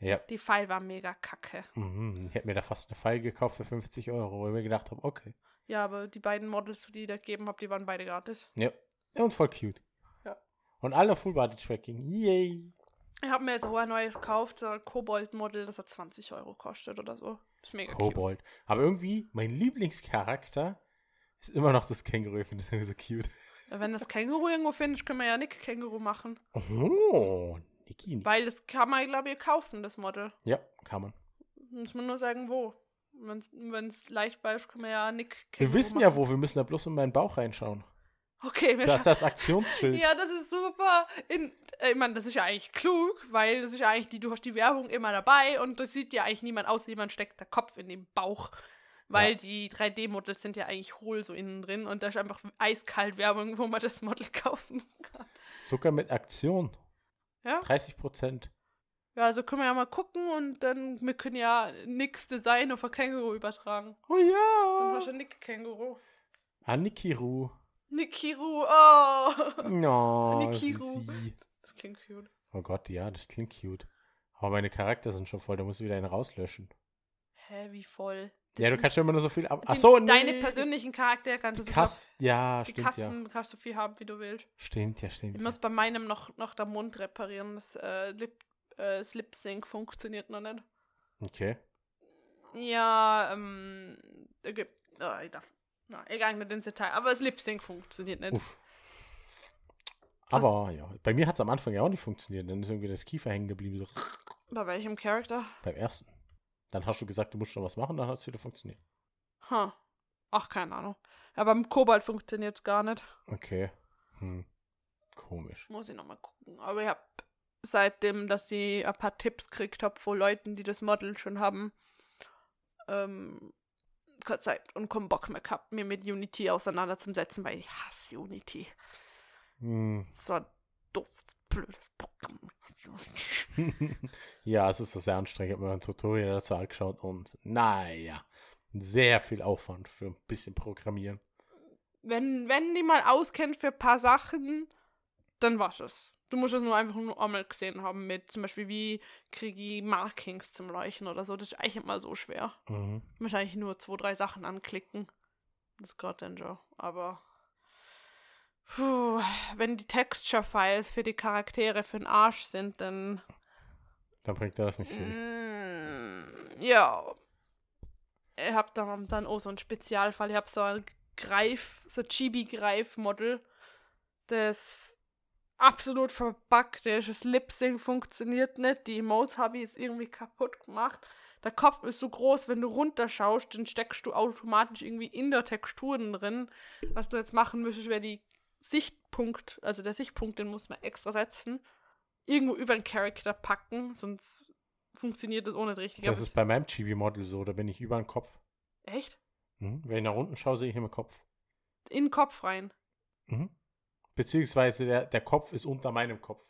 Ja. Die Pfeil war mega kacke. Mhm. Ich hätte mir da fast eine Pfeil gekauft für 50 Euro, wo ich mir gedacht habe, okay. Ja, aber die beiden Models, die ich da gegeben habe, die waren beide gratis. Ja. ja und voll cute. Ja. Und alle Full-Body-Tracking. Yay. Ich habe mir jetzt auch ein neues gekauft, so ein Kobold-Model, das hat 20 Euro kostet oder so. Ist mega cute. Kobold. Aber irgendwie, mein Lieblingscharakter ist immer noch das Känguru. Ich finde das irgendwie so cute. Wenn das Känguru irgendwo findest, können wir ja Nick Känguru machen. Oh, Niki. Weil das kann man, glaube ich, kaufen, das Model. Ja, kann man. Muss man nur sagen, wo. Wenn es leicht bleibt, können wir ja Nick Wir wissen ja, wo. Wir müssen da bloß in meinen Bauch reinschauen. Okay, wir Da ist das Aktionsschild. <laughs> Ja, das ist super. In, äh, ich meine, das ist ja eigentlich klug, weil das ist ja eigentlich die, du hast die Werbung immer dabei und das sieht ja eigentlich niemand aus, jemand steckt der Kopf in den Bauch. Weil Ja. die 3D-Models sind ja eigentlich hohl so innen drin und da ist einfach eiskalt Werbung, wo man das Model <laughs> kaufen kann. Sogar mit Aktion. Ja? 30 Prozent. Ja, also können wir ja mal gucken und dann, wir können ja nix Design auf ein Känguru übertragen. Oh Dann ja. hast du Nick Känguru. Anikiru. Nikiru, oh! No, <laughs> Nikiru. süßi. Das klingt cute. Oh Gott, ja, das klingt cute. Aber meine Charakter sind schon voll, da musst du wieder einen rauslöschen. Hä, wie voll. Ja, du kannst ja immer nur so viel ab. die- Achso, nee. Deine persönlichen Charaktere kannst du sogar Kasten, ja, Die stimmt Kassen kannst du so viel haben, wie du willst. ja. Stimmt ja, stimmt. Ich Ja. muss bei meinem noch, noch der Mund reparieren. Das, äh, Lip, äh, das Lip Sync funktioniert noch nicht. Okay. Ja, ähm, gibt. Oh, ich darf. Na, egal, nicht ins Detail. Aber das Lip Sync funktioniert nicht. Uff. Aber ja, bei mir hat es am Anfang ja auch nicht funktioniert. Dann ist irgendwie das Kiefer hängen geblieben. So, Bei welchem Charakter? beim ersten. Dann hast du gesagt, du musst schon was machen, dann hat es wieder funktioniert. Huh. Ach, keine Ahnung. Ja, beim Kobalt funktioniert es gar nicht. Okay. Hm. Komisch. Muss ich nochmal gucken. Aber ich hab seitdem, dass ich ein paar Tipps gekriegt habe von Leuten, die das Model schon haben. Ähm, keine Zeit und keinen Bock mehr gehabt, mir mit Unity auseinanderzusetzen, weil ich hasse Unity. Hm. So ein doofes, blödes Programm. <laughs> ja, es ist so sehr anstrengend. Ich habe mir ein Tutorial dazu angeschaut und naja, sehr viel Aufwand für ein bisschen Programmieren. Wenn, wenn die mal auskennt für ein paar Sachen, dann war's es. Du musst es nur einfach nur einmal gesehen haben mit zum Beispiel, wie kriege ich Markings zum Leuchten oder so. Das ist eigentlich immer so schwer. Mhm. Wahrscheinlich nur zwei, drei Sachen anklicken. Das geht dann schon. Aber puh, wenn die Texture-Files für die Charaktere für den Arsch sind, dann Dann bringt er das nicht viel. Mm, ja. Ich hab da dann auch so einen Spezialfall. Ich hab so ein Greif, so Chibi-Greif-Model, das absolut verbuggt ist. Das Lip-Sync funktioniert nicht. Die Emotes habe ich jetzt irgendwie kaputt gemacht. Der Kopf ist so groß, wenn du runterschaust, dann steckst du automatisch irgendwie in der Texturen drin. Was du jetzt machen müsstest, wäre die Sichtpunkt, also der Sichtpunkt, den muss man extra setzen. Irgendwo über den Charakter packen, sonst funktioniert das ohne nicht richtig. Das ist bei meinem Chibi-Model so, da bin ich über den Kopf. echt? Mhm. Wenn ich nach unten schaue, sehe ich immer Kopf. In den Kopf rein. Mhm. Beziehungsweise der, der Kopf ist unter meinem Kopf.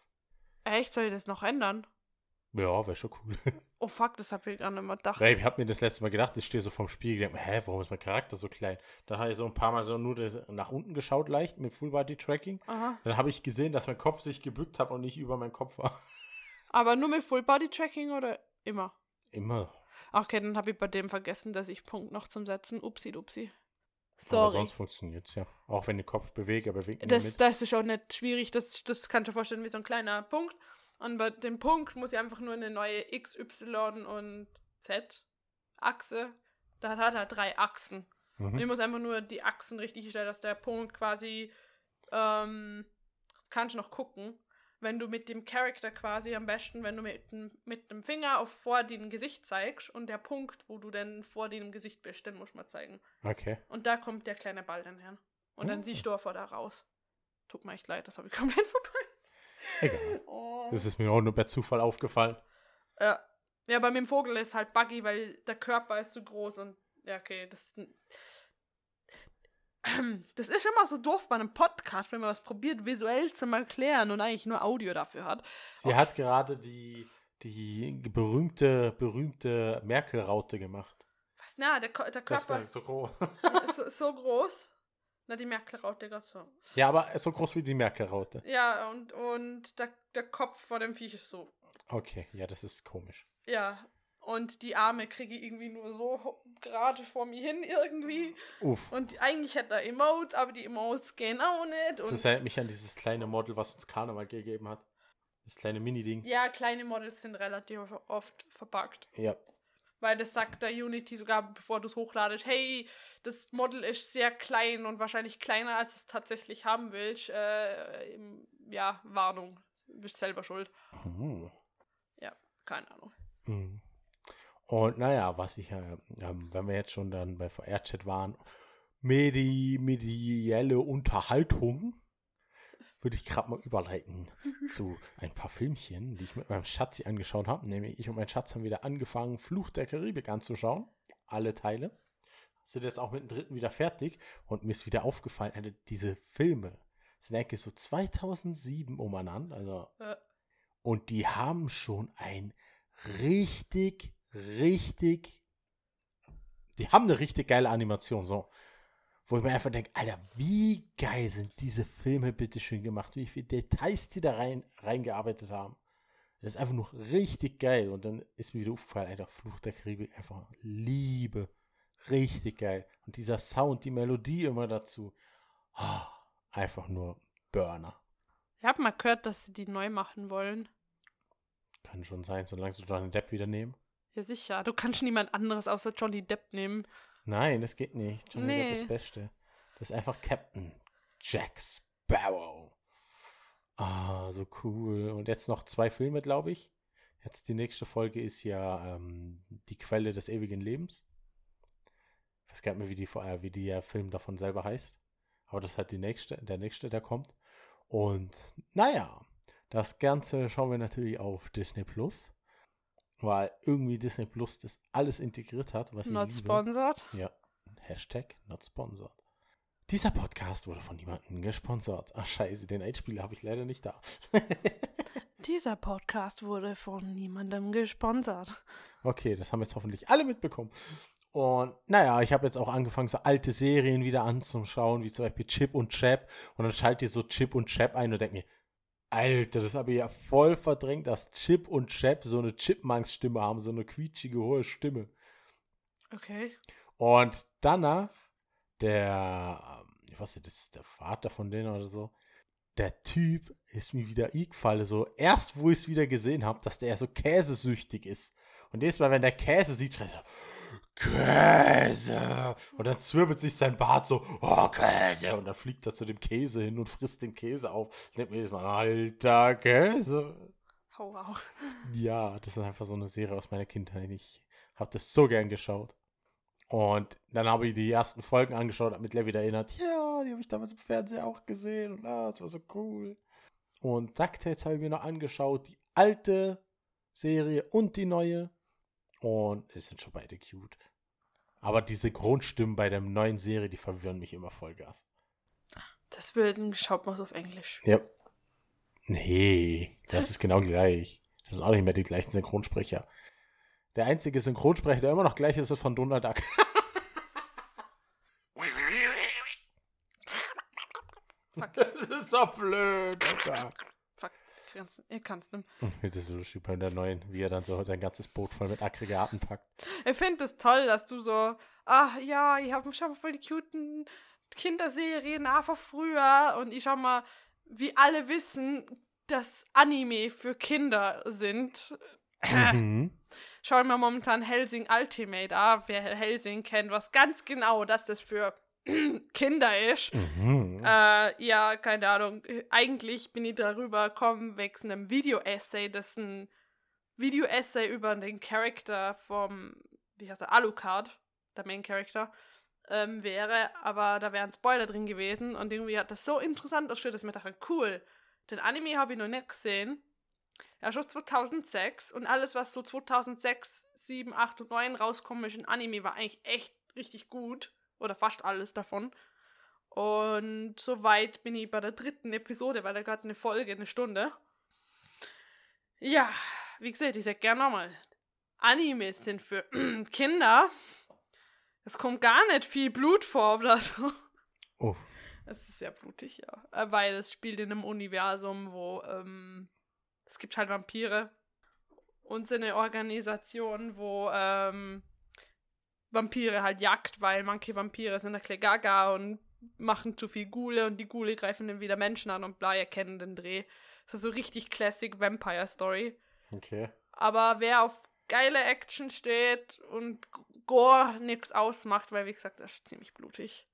Echt? Soll ich das noch ändern? Ja, wäre schon cool. <laughs> Oh fuck, das hab ich gar nicht mehr gedacht. Weil ich habe mir das letzte Mal gedacht, ich stehe so vorm Spiegel, denke mir, hä, warum ist mein Charakter so klein? Dann habe ich so ein paar Mal so nur nach unten geschaut, leicht mit Full Body Tracking. Aha. Dann habe ich gesehen, dass mein Kopf sich gebückt hat und nicht über meinen Kopf war. <laughs> Aber nur mit Full Body Tracking oder immer? Immer. Okay, dann habe ich bei dem vergessen, dass ich Punkt noch zum Setzen. Upsi, upsi. Aber Sorry. sonst funktioniert es ja. Auch wenn der Kopf bewegt, aber bewegt nicht Das, mit. das ist auch nicht schwierig. Das, das kannst du dir vorstellen wie so ein kleiner Punkt. Und bei dem Punkt muss ich einfach nur eine neue X, Y und Z Achse. Da hat er drei Achsen. Und ich Mhm. muss einfach nur die Achsen richtig stellen, dass der Punkt quasi. Ähm, das kannst du noch gucken. Wenn du mit dem Charakter quasi am besten, wenn du mit, dem- mit dem Finger auf vor dem Gesicht zeigst und der Punkt, wo du denn vor dem Gesicht bist, den muss man zeigen. Okay. Und da kommt der kleine Ball dann her. Und dann Oh. siehst du vor da raus. Tut mir echt leid, das habe ich <laughs> komplett vorbei. Egal. Oh. Das ist mir auch nur per Zufall aufgefallen. Ja. ja, bei dem Vogel ist halt buggy, weil der Körper ist zu groß und ja, okay, das. Das ist immer so doof bei einem Podcast, wenn man was probiert, visuell zu erklären und eigentlich nur Audio dafür hat. Sie hat gerade die, die berühmte, berühmte Merkel-Raute gemacht. Was? Na, der, der Das Körper war so groß. ist <laughs> so, so groß. Na, die Merkel-Raute gerade so. Ja, aber so groß wie die Merkel-Raute. Ja, und, und der, der Kopf vor dem Viech ist so. Okay, ja, das ist komisch. Ja. Und die Arme kriege ich irgendwie nur so gerade vor mir hin irgendwie. Uff. Und eigentlich hätte er Emotes, aber die Emotes gehen auch nicht. Und Das erinnert mich an dieses kleine Model, was uns Karneval gegeben hat. Das kleine Mini-Ding. ja, kleine Models sind relativ oft verpackt. Ja. Weil das sagt der Unity sogar, bevor du es hochladest, hey, das Model ist sehr klein und wahrscheinlich kleiner, als du es tatsächlich haben willst. Äh, ja, Warnung. Du bist selber schuld. Hm. Keine Ahnung. Mhm. Und naja, was ich, äh, ähm, wenn wir jetzt schon dann bei VR-Chat waren, medi medielle Unterhaltung, würde ich gerade mal überleiten zu ein paar Filmchen, die ich mit meinem Schatzi angeschaut habe. Nämlich ich und mein Schatz haben wieder angefangen, Fluch der Karibik anzuschauen. Alle Teile. Sind jetzt auch mit dem dritten wieder fertig. Und mir ist wieder aufgefallen, diese Filme sind eigentlich so 2007 umeinander. Also und die haben schon ein richtig, richtig, die haben eine richtig geile Animation, so. Wo ich mir einfach denke, Alter, wie geil sind diese Filme bitte schön gemacht, wie viele Details die da rein, reingearbeitet haben. Das ist einfach nur richtig geil. Und dann ist mir wieder aufgefallen, Alter, Fluch der Karibik, einfach Liebe. Richtig geil. Und dieser Sound, die Melodie immer dazu. Ah, einfach nur Burner. ich habe mal gehört, dass sie die neu machen wollen. Kann schon sein, solange sie Johnny Depp wieder nehmen. Ja, sicher. Du kannst niemand anderes außer Johnny Depp nehmen. Nein, das geht nicht. Johnny Depp Nee. ist das Beste. Das ist einfach Captain Jack Sparrow. Ah, so cool. Und jetzt noch zwei Filme, glaube ich. Jetzt die nächste Folge ist ja ähm, Die Quelle des ewigen Lebens. Ich weiß gar nicht mehr, wie, die, äh, wie der Film davon selber heißt. Aber das ist halt die nächste, der nächste, der kommt. Und naja, Das Ganze schauen wir natürlich auf Disney Plus, weil irgendwie Disney Plus das alles integriert hat, was Not ich liebe. sponsored. Ja, Hashtag not sponsored. Dieser Podcast wurde von niemandem gesponsert. Ach scheiße, den Einspieler habe ich leider nicht da. <laughs> Dieser Podcast wurde von niemandem gesponsert. Okay, das haben jetzt hoffentlich alle mitbekommen. Und naja, ich habe jetzt auch angefangen, so alte Serien wieder anzuschauen, wie zum Beispiel Chip und Chap. Und dann schalte ich so Chip und Chap ein und denke mir, Alter, das habe ich ja voll verdrängt, dass Chip und Chap so eine Chipmunks-Stimme haben, so eine quietschige, hohe Stimme. Okay. Und danach, der, ähm, ich weiß nicht, das ist der Vater von denen oder so, der Typ ist mir wieder eingefallen, so erst wo ich es wieder gesehen habe, dass der so käsesüchtig ist. Und jedes Mal, wenn der Käse sieht, schreit er so, Käse! Und dann zwirbelt sich sein Bart so, oh, Käse! Und dann fliegt er zu dem Käse hin und frisst den Käse auf. Ich denke mir jedes Mal, alter Käse! Oh, wow. Ja, das ist einfach so eine Serie aus meiner Kindheit. Ich habe das so gern geschaut. Und dann habe ich die ersten Folgen angeschaut, habe mich gleich wieder erinnert, ja, die habe ich damals im Fernseher auch gesehen und ah, das war so cool. Und DuckTales habe ich mir noch angeschaut, die alte Serie und die neue. Und es sind schon beide cute. Aber die Synchronstimmen bei der neuen Serie, die verwirren mich immer Vollgas. Das würden schaut man auf Englisch. Ja. Nee, das ist genau gleich. Das sind auch nicht mehr die gleichen Synchronsprecher. Der einzige Synchronsprecher, der immer noch gleich ist, ist von Donald Duck. Fuck. <laughs> <laughs> das ist so blöd. Alter. Kannst, ihr kannst nicht. Ich finde das so lustig bei der neuen, wie er dann so sein ganzes Boot voll mit Aggregaten packt. Ich finde es toll, dass du so, ach ja, ich habe schon mal voll die cuten Kinderserien nach von früher und ich schau mal, wie alle wissen, dass Anime für Kinder sind. Mhm. Schau mir momentan Helsing Ultimate an. Wer Helsing kennt, was ganz genau, dass das für <clears throat> Kinder ist. Mhm. Äh, ja, keine Ahnung. Eigentlich bin ich darüber gekommen wegen einem Video-Essay, das ein Video-Essay über den Charakter vom, wie heißt er, Alucard, der Main Character, ähm, wäre, aber da wäre ein Spoiler drin gewesen und irgendwie hat das so interessant ausgeschaut, dass ich mir dachte, cool, den Anime habe ich noch nicht gesehen. Er ist aus 2006 und alles, was so 2006, 7, 8 und 9 rauskommt, ist in Anime, war eigentlich echt richtig gut. Oder fast alles davon. Und soweit bin ich bei der dritten Episode, weil da gerade eine Folge, eine Stunde. Ja, wie gesagt, ich sag gerne nochmal. Animes sind für <clears throat> Kinder. Es kommt gar nicht viel Blut vor oder so. Oh. Es ist sehr blutig, ja. Äh, Weil es spielt in einem Universum, wo ähm, es gibt halt Vampire und so eine Organisation, wo ähm, Vampire halt jagt, weil manche Vampire sind ein bisschen gaga und machen zu viel Gule und die Gule greifen dann wieder Menschen an und bla, ihr kennt den Dreh. Das ist so richtig Classic Vampire Story. Okay. Aber wer auf geile Action steht und Gore nichts ausmacht, weil wie gesagt, das ist ziemlich blutig.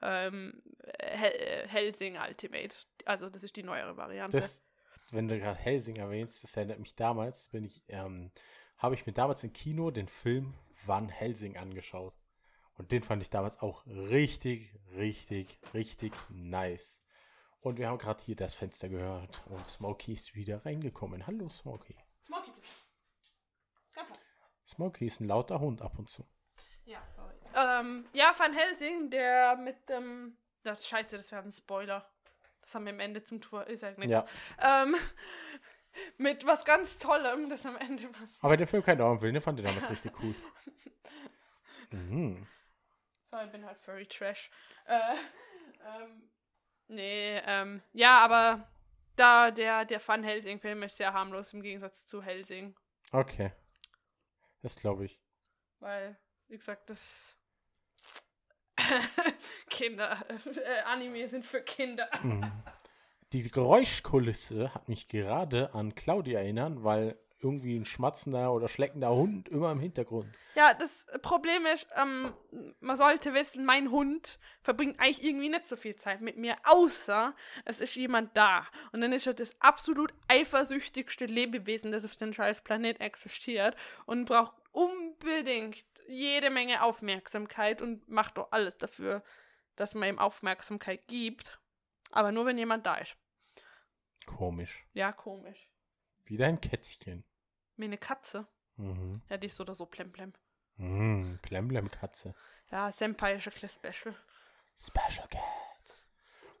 Ähm, Hel äh, Helsing Ultimate. Also das ist die neuere Variante. Das, wenn du gerade Helsing erwähnst, das erinnert mich damals, bin ich, ähm, habe ich mir damals im Kino den Film Van Helsing angeschaut. Und den fand ich damals auch richtig, richtig, richtig nice. Und wir haben gerade hier das Fenster gehört und Smokey ist wieder reingekommen. Hallo Smokey. Platz. Smokey ist ein lauter Hund ab und zu. Ja, sorry. Ähm, ja, Van Helsing, der mit dem. das ist scheiße, das wäre ein Spoiler. Das haben wir am Ende zum Tour. Ist ja nichts. Ja. Ähm, mit was ganz Tollem, das am Ende passiert. Aber den Film kein Daumen will, den fand ich damals richtig cool. <laughs> Mhm. So, ich bin halt Furry Trash. Äh, ähm, nee, ähm, ja, aber da der, der Van Helsing-Film ist sehr harmlos im Gegensatz zu Helsing. Okay. Das glaube ich. Weil, wie gesagt, das. <laughs> Kinder. Äh, Anime sind für Kinder. Mhm. Die Geräuschkulisse hat mich gerade an Claudia erinnern, weil irgendwie ein schmatzender oder schleckender Hund immer im Hintergrund. Ja, das Problem ist, ähm, man sollte wissen, mein Hund verbringt eigentlich irgendwie nicht so viel Zeit mit mir, außer es ist jemand da. Und dann ist er das absolut eifersüchtigste Lebewesen, das auf dem scheiß Planet existiert und braucht unbedingt jede Menge Aufmerksamkeit und macht doch alles dafür, dass man ihm Aufmerksamkeit gibt. Aber nur, wenn jemand da ist. Komisch. Ja, komisch. Wieder ein Kätzchen. Wie eine Katze. Mhm. Ja, die ist so oder so plemplem. Mhm. Plemplem-Katze. Ja, Senpai ist ein kleines Special. Special Cat.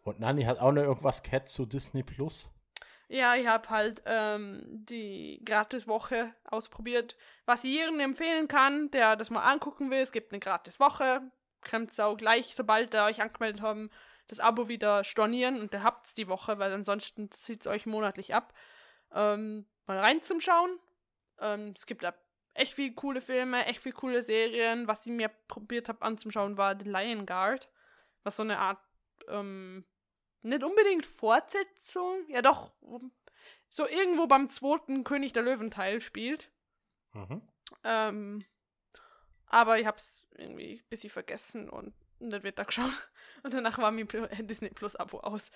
Und Nani hat auch noch irgendwas Cat zu Disney Plus. Ja, ich habe halt ähm, die Gratiswoche ausprobiert, was ich jedem empfehlen kann, der das mal angucken will. Es gibt eine Gratiswoche. Könnt ihr auch gleich, sobald ihr euch angemeldet haben, das Abo wieder stornieren und ihr habt's die Woche, weil ansonsten zieht es euch monatlich ab. Ähm, mal rein zum Schauen. Ähm, es gibt da echt viele coole Filme, echt viele coole Serien. Was ich mir probiert habe anzuschauen, war The Lion Guard, was so eine Art ähm, nicht unbedingt Fortsetzung, ja doch, so irgendwo beim zweiten König der Löwen-Teil spielt. Mhm. Ähm, aber ich hab's irgendwie ein bisschen vergessen und nicht wird da geschaut. Und danach war mein <laughs> Disney Plus Abo aus.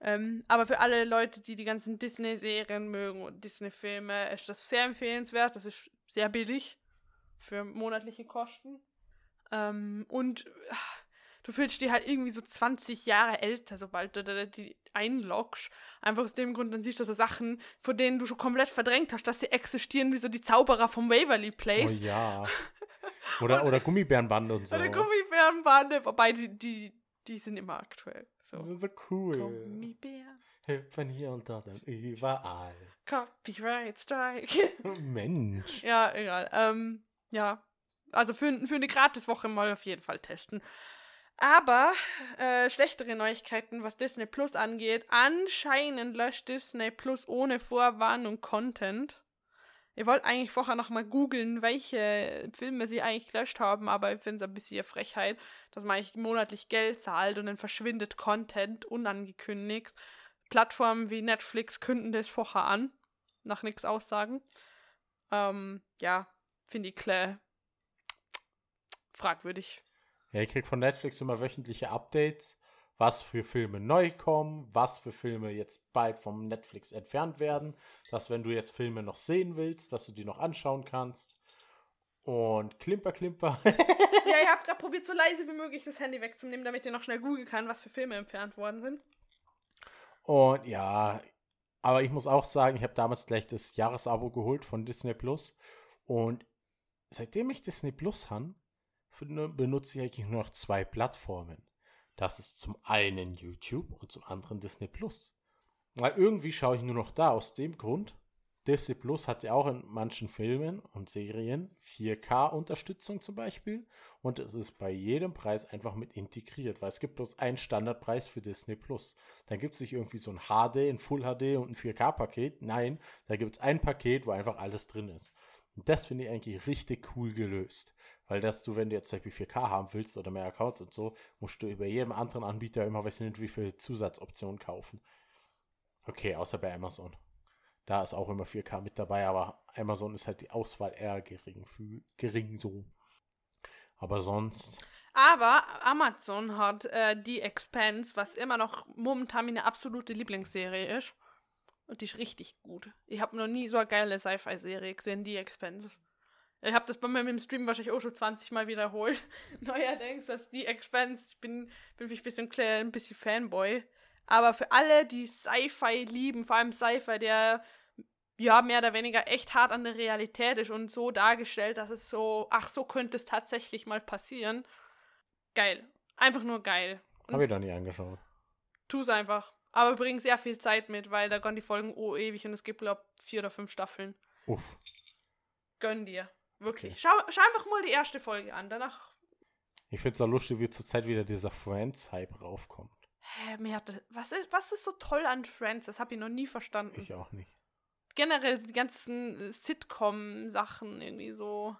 Ähm, aber für alle Leute, die die ganzen Disney-Serien mögen und Disney-Filme, ist das sehr empfehlenswert. Das ist sehr billig für monatliche Kosten. Ähm, und ach, du fühlst dich halt irgendwie so 20 Jahre älter, sobald du die einloggst. Einfach aus dem Grund, dann siehst du so Sachen, von denen du schon komplett verdrängt hast, dass sie existieren, wie so die Zauberer vom Waverly Oh Place. ja. <laughs> Oder, oder Gummibärenbande und so. Oder Gummibärenbande, wobei die, die, die sind immer aktuell. So. Die sind so cool. Gummibären. <laughs> Hüpfen hier und dort und überall. Copyright Strike. <laughs> Mensch. ja, egal. Ähm, ja. Also für, für eine Gratiswoche mal auf jeden Fall testen. Aber äh, schlechtere Neuigkeiten, was Disney Plus angeht. Anscheinend löscht Disney Plus ohne Vorwarnung Content. Ihr wollt eigentlich vorher nochmal googeln, welche Filme sie eigentlich gelöscht haben, aber ich finde es ein bisschen Frechheit, dass man eigentlich monatlich Geld zahlt und dann verschwindet Content unangekündigt. Plattformen wie Netflix künden das vorher an, nach nichts Aussagen. Ähm, ja, finde ich klar fragwürdig. Ja, ich krieg von Netflix immer wöchentliche Updates, was für Filme neu kommen, was für Filme jetzt bald vom Netflix entfernt werden, dass wenn du jetzt Filme noch sehen willst, dass du die noch anschauen kannst. Und Klimper, Klimper. <laughs> ja, ich habe gerade probiert, so leise wie möglich das Handy wegzunehmen, damit ihr noch schnell googeln kann, was für Filme entfernt worden sind. Und ja, aber ich muss auch sagen, ich habe damals gleich das Jahresabo geholt von Disney Plus. Und seitdem ich Disney Plus habe, benutze ich eigentlich nur noch zwei Plattformen. Das ist zum einen YouTube und zum anderen Disney Plus. Weil irgendwie schaue ich nur noch da aus dem Grund. Disney Plus hat ja auch in manchen Filmen und Serien 4K-Unterstützung zum Beispiel. Und es ist bei jedem Preis einfach mit integriert, weil es gibt bloß einen Standardpreis für Disney Plus. Dann gibt es nicht irgendwie so ein HD, ein Full HD und ein 4K-Paket. Nein, da gibt es ein Paket, wo einfach alles drin ist. Und das finde ich eigentlich richtig cool gelöst. Weil dass du, wenn du jetzt zum Beispiel 4K haben willst oder mehr Accounts und so, musst du über jedem anderen Anbieter immer, weiß nicht, wie viele Zusatzoptionen kaufen. Okay, außer bei Amazon. Da ist auch immer 4K mit dabei, aber Amazon ist halt die Auswahl eher gering, für, gering so. Aber sonst. Aber Amazon hat äh, The Expanse, was immer noch momentan meine absolute Lieblingsserie ist. Und die ist richtig gut. Ich habe noch nie so eine geile Sci-Fi-Serie gesehen, The Expanse. Ich habe das bei mir im Stream wahrscheinlich auch schon 20 Mal wiederholt. <laughs> Neuerdings, dass The Expanse, ich bin, bin ich ein bisschen, ein bisschen Fanboy. Aber für alle, die Sci-Fi lieben, vor allem Sci-Fi, der ja mehr oder weniger echt hart an der Realität ist und so dargestellt, dass es so, ach, so könnte es tatsächlich mal passieren. Geil. Einfach nur geil. Habe ich doch nie angeschaut. Tu es einfach. Aber bring sehr viel Zeit mit, weil da gehen die Folgen oh ewig und es gibt, glaube ich, vier oder fünf Staffeln. Uff. Gönn dir. Wirklich. Okay. Schau, schau einfach mal die erste Folge an. Danach. Ich finde es auch lustig, wie zurzeit wieder dieser Friends-Hype raufkommt. Hä, mir hat das, was, ist, was ist so toll an Friends? Das habe ich noch nie verstanden. Ich auch nicht. Generell die ganzen Sitcom-Sachen irgendwie so.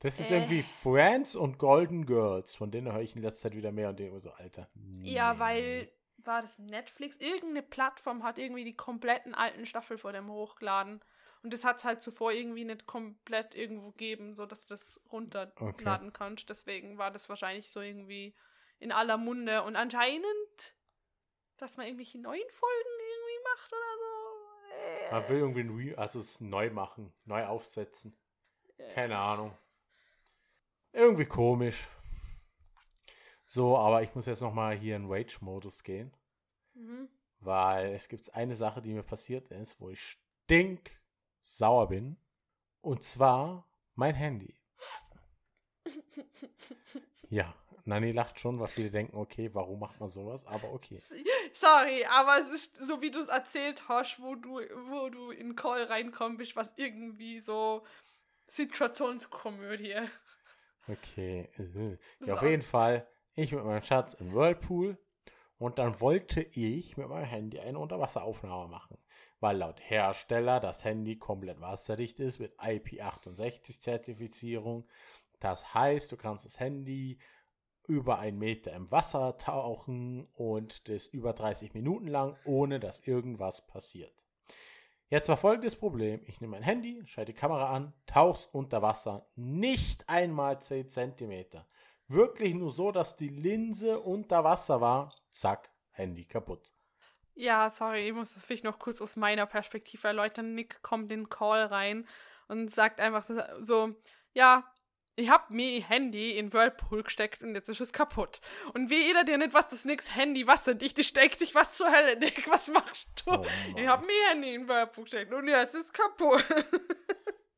Das ist Äh. irgendwie Friends und Golden Girls. Von denen höre ich in letzter Zeit wieder mehr und denke mir so, Alter. Ja, nee. weil war das Netflix? Irgendeine Plattform hat irgendwie die kompletten alten Staffel vor dem hochgeladen. Und das hat es halt zuvor irgendwie nicht komplett irgendwo gegeben, sodass du das runterladen kannst. Deswegen war das wahrscheinlich so irgendwie in aller Munde. Und anscheinend, dass man irgendwelche neuen Folgen irgendwie macht oder so. Äh, Man will irgendwie ein Re also es neu machen, neu aufsetzen. äh, Keine Ahnung. Irgendwie komisch. So, aber ich muss jetzt noch mal hier in Rage-Modus gehen, Mhm. Weil es gibt eine Sache, die mir passiert ist, wo ich stink sauer bin. Und zwar mein Handy. <laughs> Ja, Nani lacht schon, weil viele denken, okay, warum macht man sowas? Aber okay. Sorry, aber es ist so, wie du es erzählt hast, wo du, wo du in Call reinkommen bist, was irgendwie so Situationskomödie. Okay. äh. Ja, auf jeden Fall, ich mit meinem Schatz im Whirlpool und dann wollte ich mit meinem Handy eine Unterwasseraufnahme machen, weil laut Hersteller das Handy komplett wasserdicht ist mit IP68-Zertifizierung. Das heißt, du kannst das Handy über einen Meter im Wasser tauchen und das über 30 Minuten lang, ohne dass irgendwas passiert. Jetzt war folgendes Problem. Ich nehme mein Handy, schalte die Kamera an, tauch's unter Wasser. Nicht einmal 10 cm. Wirklich nur so, dass die Linse unter Wasser war. Zack, Handy kaputt. Ja, sorry, ich muss das vielleicht noch kurz aus meiner Perspektive erläutern. Nick kommt in den Call rein und sagt einfach so ja, ich hab mir Handy in Whirlpool gesteckt und jetzt ist es kaputt. Und wie jeder dir nicht was das nix Handy wasserdicht, die steckt sich was zur Hölle, Nick, was machst du? Oh ich hab mir Handy in Whirlpool gesteckt und jetzt ist es kaputt. <laughs>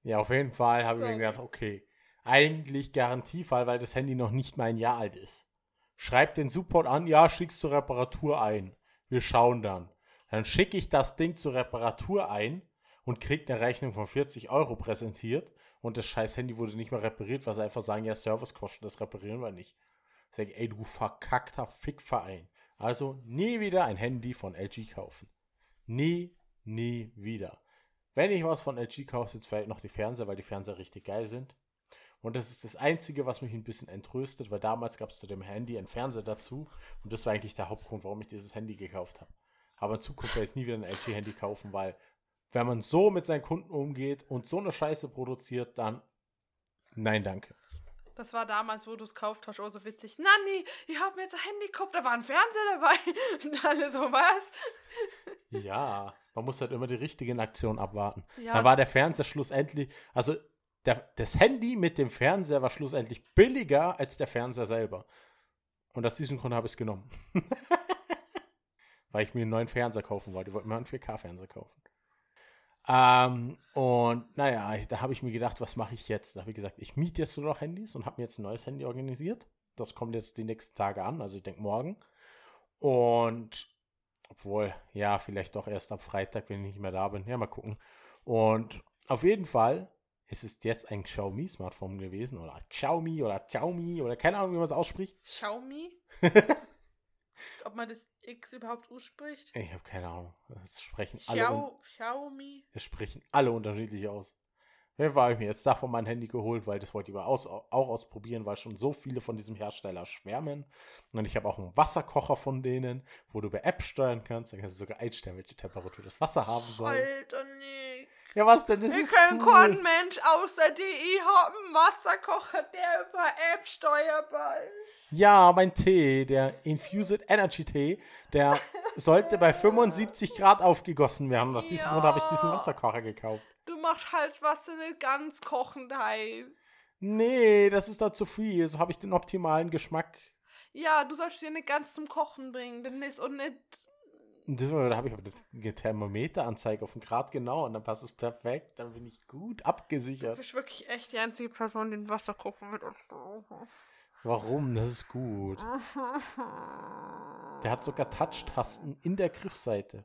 Ja, auf jeden Fall habe ich So. mir gedacht, okay, eigentlich Garantiefall, weil das Handy noch nicht mal ein Jahr alt ist. Schreib den Support an, ja, schick's zur Reparatur ein. Wir schauen dann. Dann schicke ich das Ding zur Reparatur ein und krieg eine Rechnung von 40 Euro präsentiert und das scheiß Handy wurde nicht mal repariert, weil sie einfach sagen, ja, Servicekosten, das reparieren wir nicht. Ich, ey, du verkackter Fickverein. Also nie wieder ein Handy von LG kaufen. Nie, nie wieder. Wenn ich was von LG kaufe, sind vielleicht noch die Fernseher, weil die Fernseher richtig geil sind. Und das ist das Einzige, was mich ein bisschen entröstet, weil damals gab es zu dem Handy einen Fernseher dazu. Und das war eigentlich der Hauptgrund, warum ich dieses Handy gekauft habe. Aber in Zukunft werde ich nie wieder ein LG-Handy kaufen, weil wenn man so mit seinen Kunden umgeht und so eine Scheiße produziert, dann nein, danke. Das war damals, wo du es gekauft hast, auch so witzig. Nanni, ich hab mir jetzt ein Handy gekauft, da war ein Fernseher dabei. <laughs> Und alle so, was? Ja, man muss halt immer die richtigen Aktionen abwarten. Ja. Da war der Fernseher schlussendlich, also der, das Handy mit dem Fernseher war schlussendlich billiger als der Fernseher selber. Und aus diesem Grund habe ich es genommen. <laughs> Weil ich mir einen neuen Fernseher kaufen wollte. Ich wollte mir einen 4K-Fernseher kaufen. Ähm, und naja, da habe ich mir gedacht, was mache ich jetzt? Da habe ich gesagt, ich miete jetzt nur noch Handys und habe mir jetzt ein neues Handy organisiert. Das kommt jetzt die nächsten Tage an, also ich denke morgen. Und obwohl, ja, vielleicht doch erst am Freitag, wenn ich nicht mehr da bin. Ja, mal gucken. Und auf jeden Fall ist es jetzt ein Xiaomi-Smartphone gewesen. Oder Xiaomi oder Xiaomi oder keine Ahnung, wie man es ausspricht. Xiaomi? <laughs> Ob man das X überhaupt ausspricht? Ich habe keine Ahnung. Das sprechen alle, Xiao, Xiaomi? das sprechen alle unterschiedlich aus. Fall habe ich mir jetzt davon mein Handy geholt, weil das wollte ich aus, auch ausprobieren, weil schon so viele von diesem Hersteller schwärmen. Und ich habe auch einen Wasserkocher von denen, wo du bei App steuern kannst. Dann kannst du sogar einstellen, welche Temperatur das Wasser haben soll. Alter, nee. Ja, was denn? Das Ich ist kenn cool. keinen Mensch außer hab einen Wasserkocher, der über App steuerbar ist. Ja, mein Tee, der Infused Energy Tee, der <laughs> sollte bei 75 Grad aufgegossen werden. Aus diesem Ja. Grund habe ich diesen Wasserkocher gekauft. Du machst halt Wasser nicht ganz kochend heiß. Nee, das ist da zu viel. So habe ich den optimalen Geschmack. Ja, du sollst sie nicht ganz zum Kochen bringen, denn ist und nicht. Da habe ich aber eine Thermometeranzeige auf den Grad genau und dann passt es perfekt. Dann bin ich gut Du abgesichert. bist wirklich echt die einzige Person, die den Wasserkocher mit uns. Warum? Das ist gut. Der hat sogar Touch-Tasten in der Griffseite.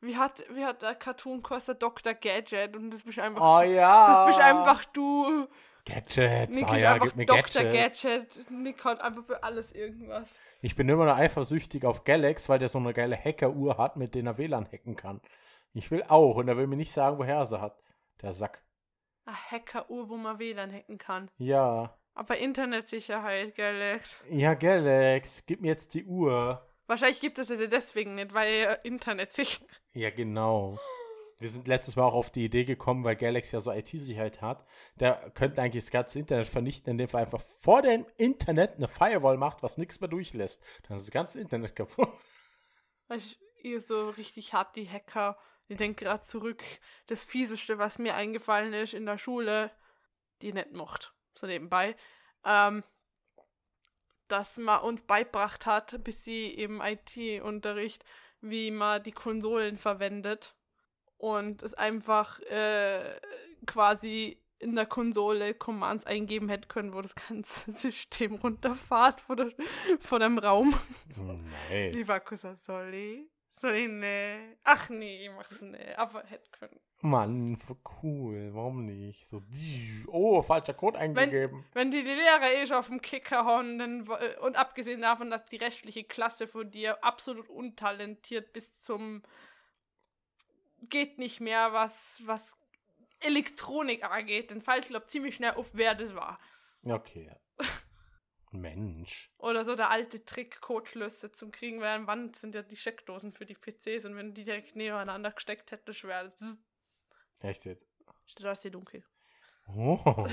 Wie hat, wie hat der Cartoon-Coaster Dr. Gadget und das bist einfach. Oh ja. Das bist einfach du. Gadgets. Nick Ah ja, gib mir Dr. Gadgets. Gadget. Nick hat einfach für alles irgendwas. Ich bin immer noch eifersüchtig auf Galax, weil der so eine geile Hackeruhr hat, mit der er WLAN hacken kann. Ich will auch und er will mir nicht sagen, woher er sie hat. Der Sack. Eine Hackeruhr, wo man WLAN hacken kann. Ja. Aber Internetsicherheit, Galax. Ja, Galax, gib mir jetzt die Uhr. Wahrscheinlich gibt es sie deswegen nicht, weil Internet sicher. Ja, genau. Wir sind letztes Mal auch auf die Idee gekommen, weil Galax ja so IT-Sicherheit hat. Der könnte eigentlich das ganze Internet vernichten, indem er einfach vor dem Internet eine Firewall macht, was nichts mehr durchlässt. Dann ist das ganze Internet kaputt. Weil ihr so richtig hart die Hacker. Ich denke gerade zurück. Das Fieseste, was mir eingefallen ist in der Schule, die nicht mocht. So nebenbei. Ähm, dass man uns beibracht hat, bis sie im IT-Unterricht, wie man die Konsolen verwendet und es einfach äh, quasi in der Konsole Commands eingeben hätte können, wo das ganze <laughs> System runterfahrt vor, der, vor dem Raum. Nein. Ich war kurz so, soll ich? Soll ich ne? Ach nee, ich mach's ne, aber hätte können. Mann, cool. Warum nicht? So, oh, falscher Code eingegeben. Wenn die, die Lehrer eh schon auf dem Kicker hauen, dann, äh, und abgesehen davon, dass die restliche Klasse von dir absolut untalentiert bis zum geht nicht mehr, was, was Elektronik angeht, dann fällt ich glaube ziemlich schnell auf, wer das war. Okay. <laughs> Mensch. Oder so der alte Trick, Codeschlüsse zum Kriegen, an Wand sind ja die Steckdosen für die PCs und wenn du die direkt nebeneinander gesteckt hättest, wäre das. Echt jetzt? Straße dunkel. Oh. <laughs>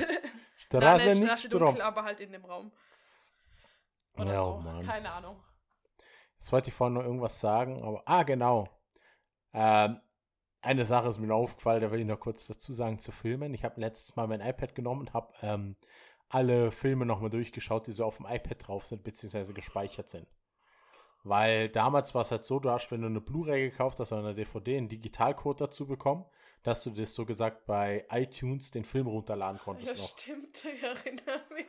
Straße Nein, nicht Straße dunkel, aber halt in dem Raum. Oder ja, so. Mann. Keine Ahnung. Jetzt wollte ich vorhin noch irgendwas sagen, aber. Ah, genau. Ähm, eine Sache ist mir noch aufgefallen, da will ich noch kurz dazu sagen zu Filmen. Ich habe letztes Mal mein iPad genommen und habe ähm, alle Filme nochmal durchgeschaut, die so auf dem iPad drauf sind, beziehungsweise gespeichert sind. Weil damals war es halt so, du hast, wenn du eine Blu-ray gekauft hast oder eine DVD, einen Digitalcode dazu bekommen, dass du das so gesagt bei iTunes den Film runterladen konntest. Ja, noch. stimmt, <laughs> ich erinnere mich.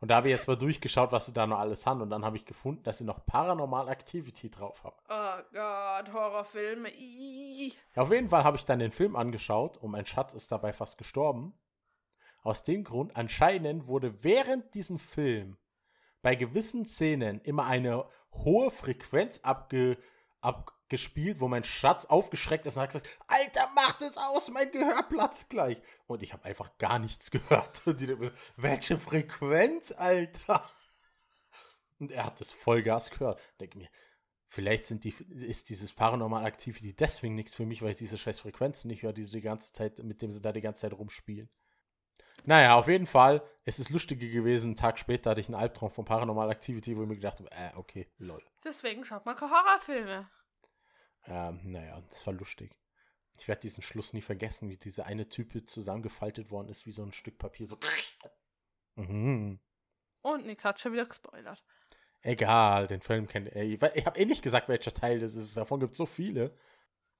Und da habe ich jetzt mal durchgeschaut, was sie da noch alles haben. Und dann habe ich gefunden, dass sie noch Paranormal Activity drauf haben. Oh Gott, Horrorfilme. Ii. Auf jeden Fall habe ich dann den Film angeschaut und mein Schatz ist dabei fast gestorben. Aus dem Grund, anscheinend wurde während diesem Film bei gewissen Szenen immer eine hohe Frequenz abge, abgespielt, wo mein Schatz aufgeschreckt ist und hat gesagt, Alter, mach das aus, mein Gehör platzt gleich. Und ich habe einfach gar nichts <laughs> gehört. Und die, welche Frequenz, Alter? Und er hat das Vollgas gehört. Denke mir, vielleicht sind die, ist dieses Paranormal Activity deswegen nichts für mich, weil ich diese scheiß Frequenzen nicht höre, die sie die ganze Zeit, mit dem sie da die ganze Zeit rumspielen. Naja, auf jeden Fall, es ist lustiger gewesen. Einen Tag später hatte ich einen Albtraum von Paranormal Activity, wo ich mir gedacht habe, äh, okay, lol. Deswegen schaut man Horrorfilme. Ähm, naja, das war lustig. Ich werde diesen Schluss nie vergessen, wie diese eine Type zusammengefaltet worden ist, wie so ein Stück Papier. So. <laughs> Mhm. Und Nick hat schon wieder gespoilert. Egal, den Film kennt er. Ich, ich habe eh nicht gesagt, welcher Teil das ist. Davon gibt es so viele.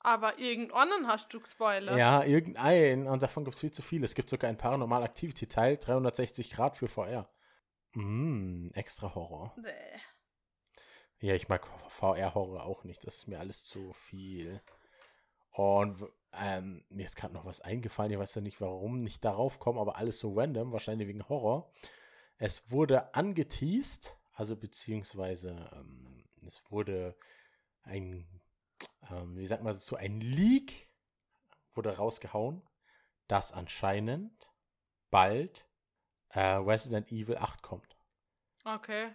Aber irgendeinen hast du gespoilert. Ja, irgendeinen. Und davon gibt es viel zu viele. Es gibt sogar einen Paranormal Activity Teil, 360 Grad für VR. Mm, extra Horror. Nee. Ja, ich mag VR-Horror auch nicht. Das ist mir alles zu viel. Und ähm, mir ist gerade noch was eingefallen. Ich weiß ja nicht, warum nicht darauf kommen, aber alles so random, wahrscheinlich wegen Horror. Es wurde angeteased, also beziehungsweise ähm, es wurde ein, ähm, wie sagt man dazu, ein Leak wurde rausgehauen, dass anscheinend bald äh, Resident Evil 8 kommt. Okay.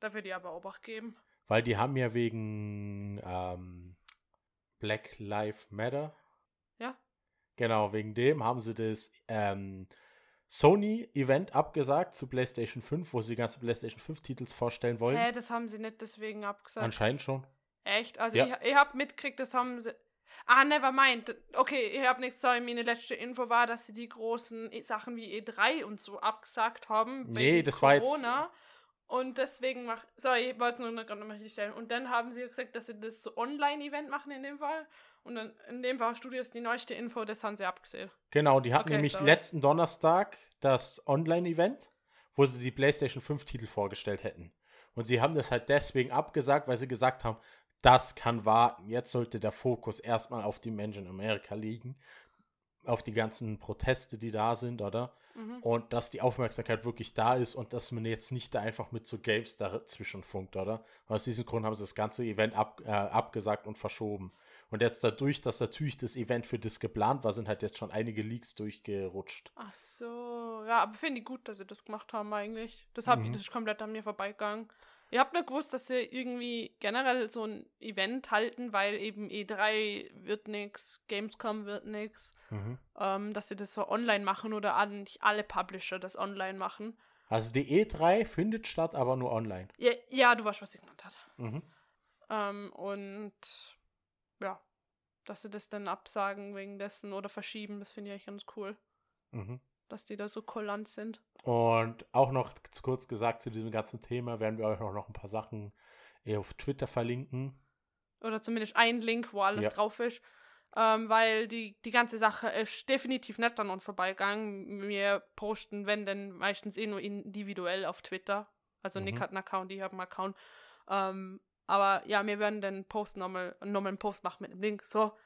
Da wird die aber Obacht geben. Weil die haben ja wegen ähm, Black Lives Matter. Ja. Genau, wegen dem haben sie das ähm, Sony-Event abgesagt zu PlayStation 5, wo sie die ganzen PlayStation 5-Titels vorstellen wollen. Hä, das haben sie nicht deswegen abgesagt. Anscheinend schon. Echt? Also Ja. ich, ich hab mitgekriegt, das haben sie. Ah, never mind. Okay, ich hab nichts, sorry, meine letzte Info war, dass sie die großen E- Sachen wie E3 und so abgesagt haben. Nee, wegen das war jetzt- Corona. Und deswegen mach. Sorry, ich wollte es nur gerade nochmal richtig stellen. Und dann haben sie gesagt, dass sie das so Online-Event machen in dem Fall. Und dann in dem Fall Studio ist die neueste Info, das haben sie abgesehen. Genau, die hatten Okay, nämlich sorry. letzten Donnerstag das Online-Event, wo sie die PlayStation 5-Titel vorgestellt hätten. Und sie haben das halt deswegen abgesagt, weil sie gesagt haben, das kann warten. Jetzt sollte der Fokus erstmal auf die Menschen in Amerika liegen. Auf die ganzen Proteste, die da sind, oder? Mhm. Und dass die Aufmerksamkeit wirklich da ist und dass man jetzt nicht da einfach mit so Games dazwischen funkt, oder? Und aus diesem Grund haben sie das ganze Event ab, äh, abgesagt und verschoben. Und jetzt dadurch, dass natürlich das Event für das geplant war, sind halt jetzt schon einige Leaks durchgerutscht. Ach so. Ja, aber finde ich gut, dass sie das gemacht haben eigentlich. Das, hab Mhm. das ist komplett an mir vorbeigegangen. Ich habe nur gewusst, dass sie irgendwie generell so ein Event halten, weil eben E3 wird nix, Gamescom wird nix. Mhm. Ähm, dass sie das so online machen oder an- nicht alle Publisher das online machen. Also die E3 findet statt, aber nur online. Ja, ja du weißt, was ich gemeint hat. Mhm. Ähm, und ja, dass sie das dann absagen wegen dessen oder verschieben, das finde ich eigentlich ganz cool. Mhm. Dass die da so kulant sind. Und auch noch zu kurz gesagt zu diesem ganzen Thema werden wir euch auch noch ein paar Sachen eh auf Twitter verlinken. Oder zumindest ein Link, wo alles Ja. drauf ist. Ähm, weil die, die ganze Sache ist definitiv nicht an uns vorbeigegangen. Wir posten, wenn denn, meistens eh nur individuell auf Twitter. Also Nick Mhm. hat einen Account, ich habe einen Account. Ähm, aber ja, wir werden den Post nochmal, nochmal einen Post machen mit dem Link, so.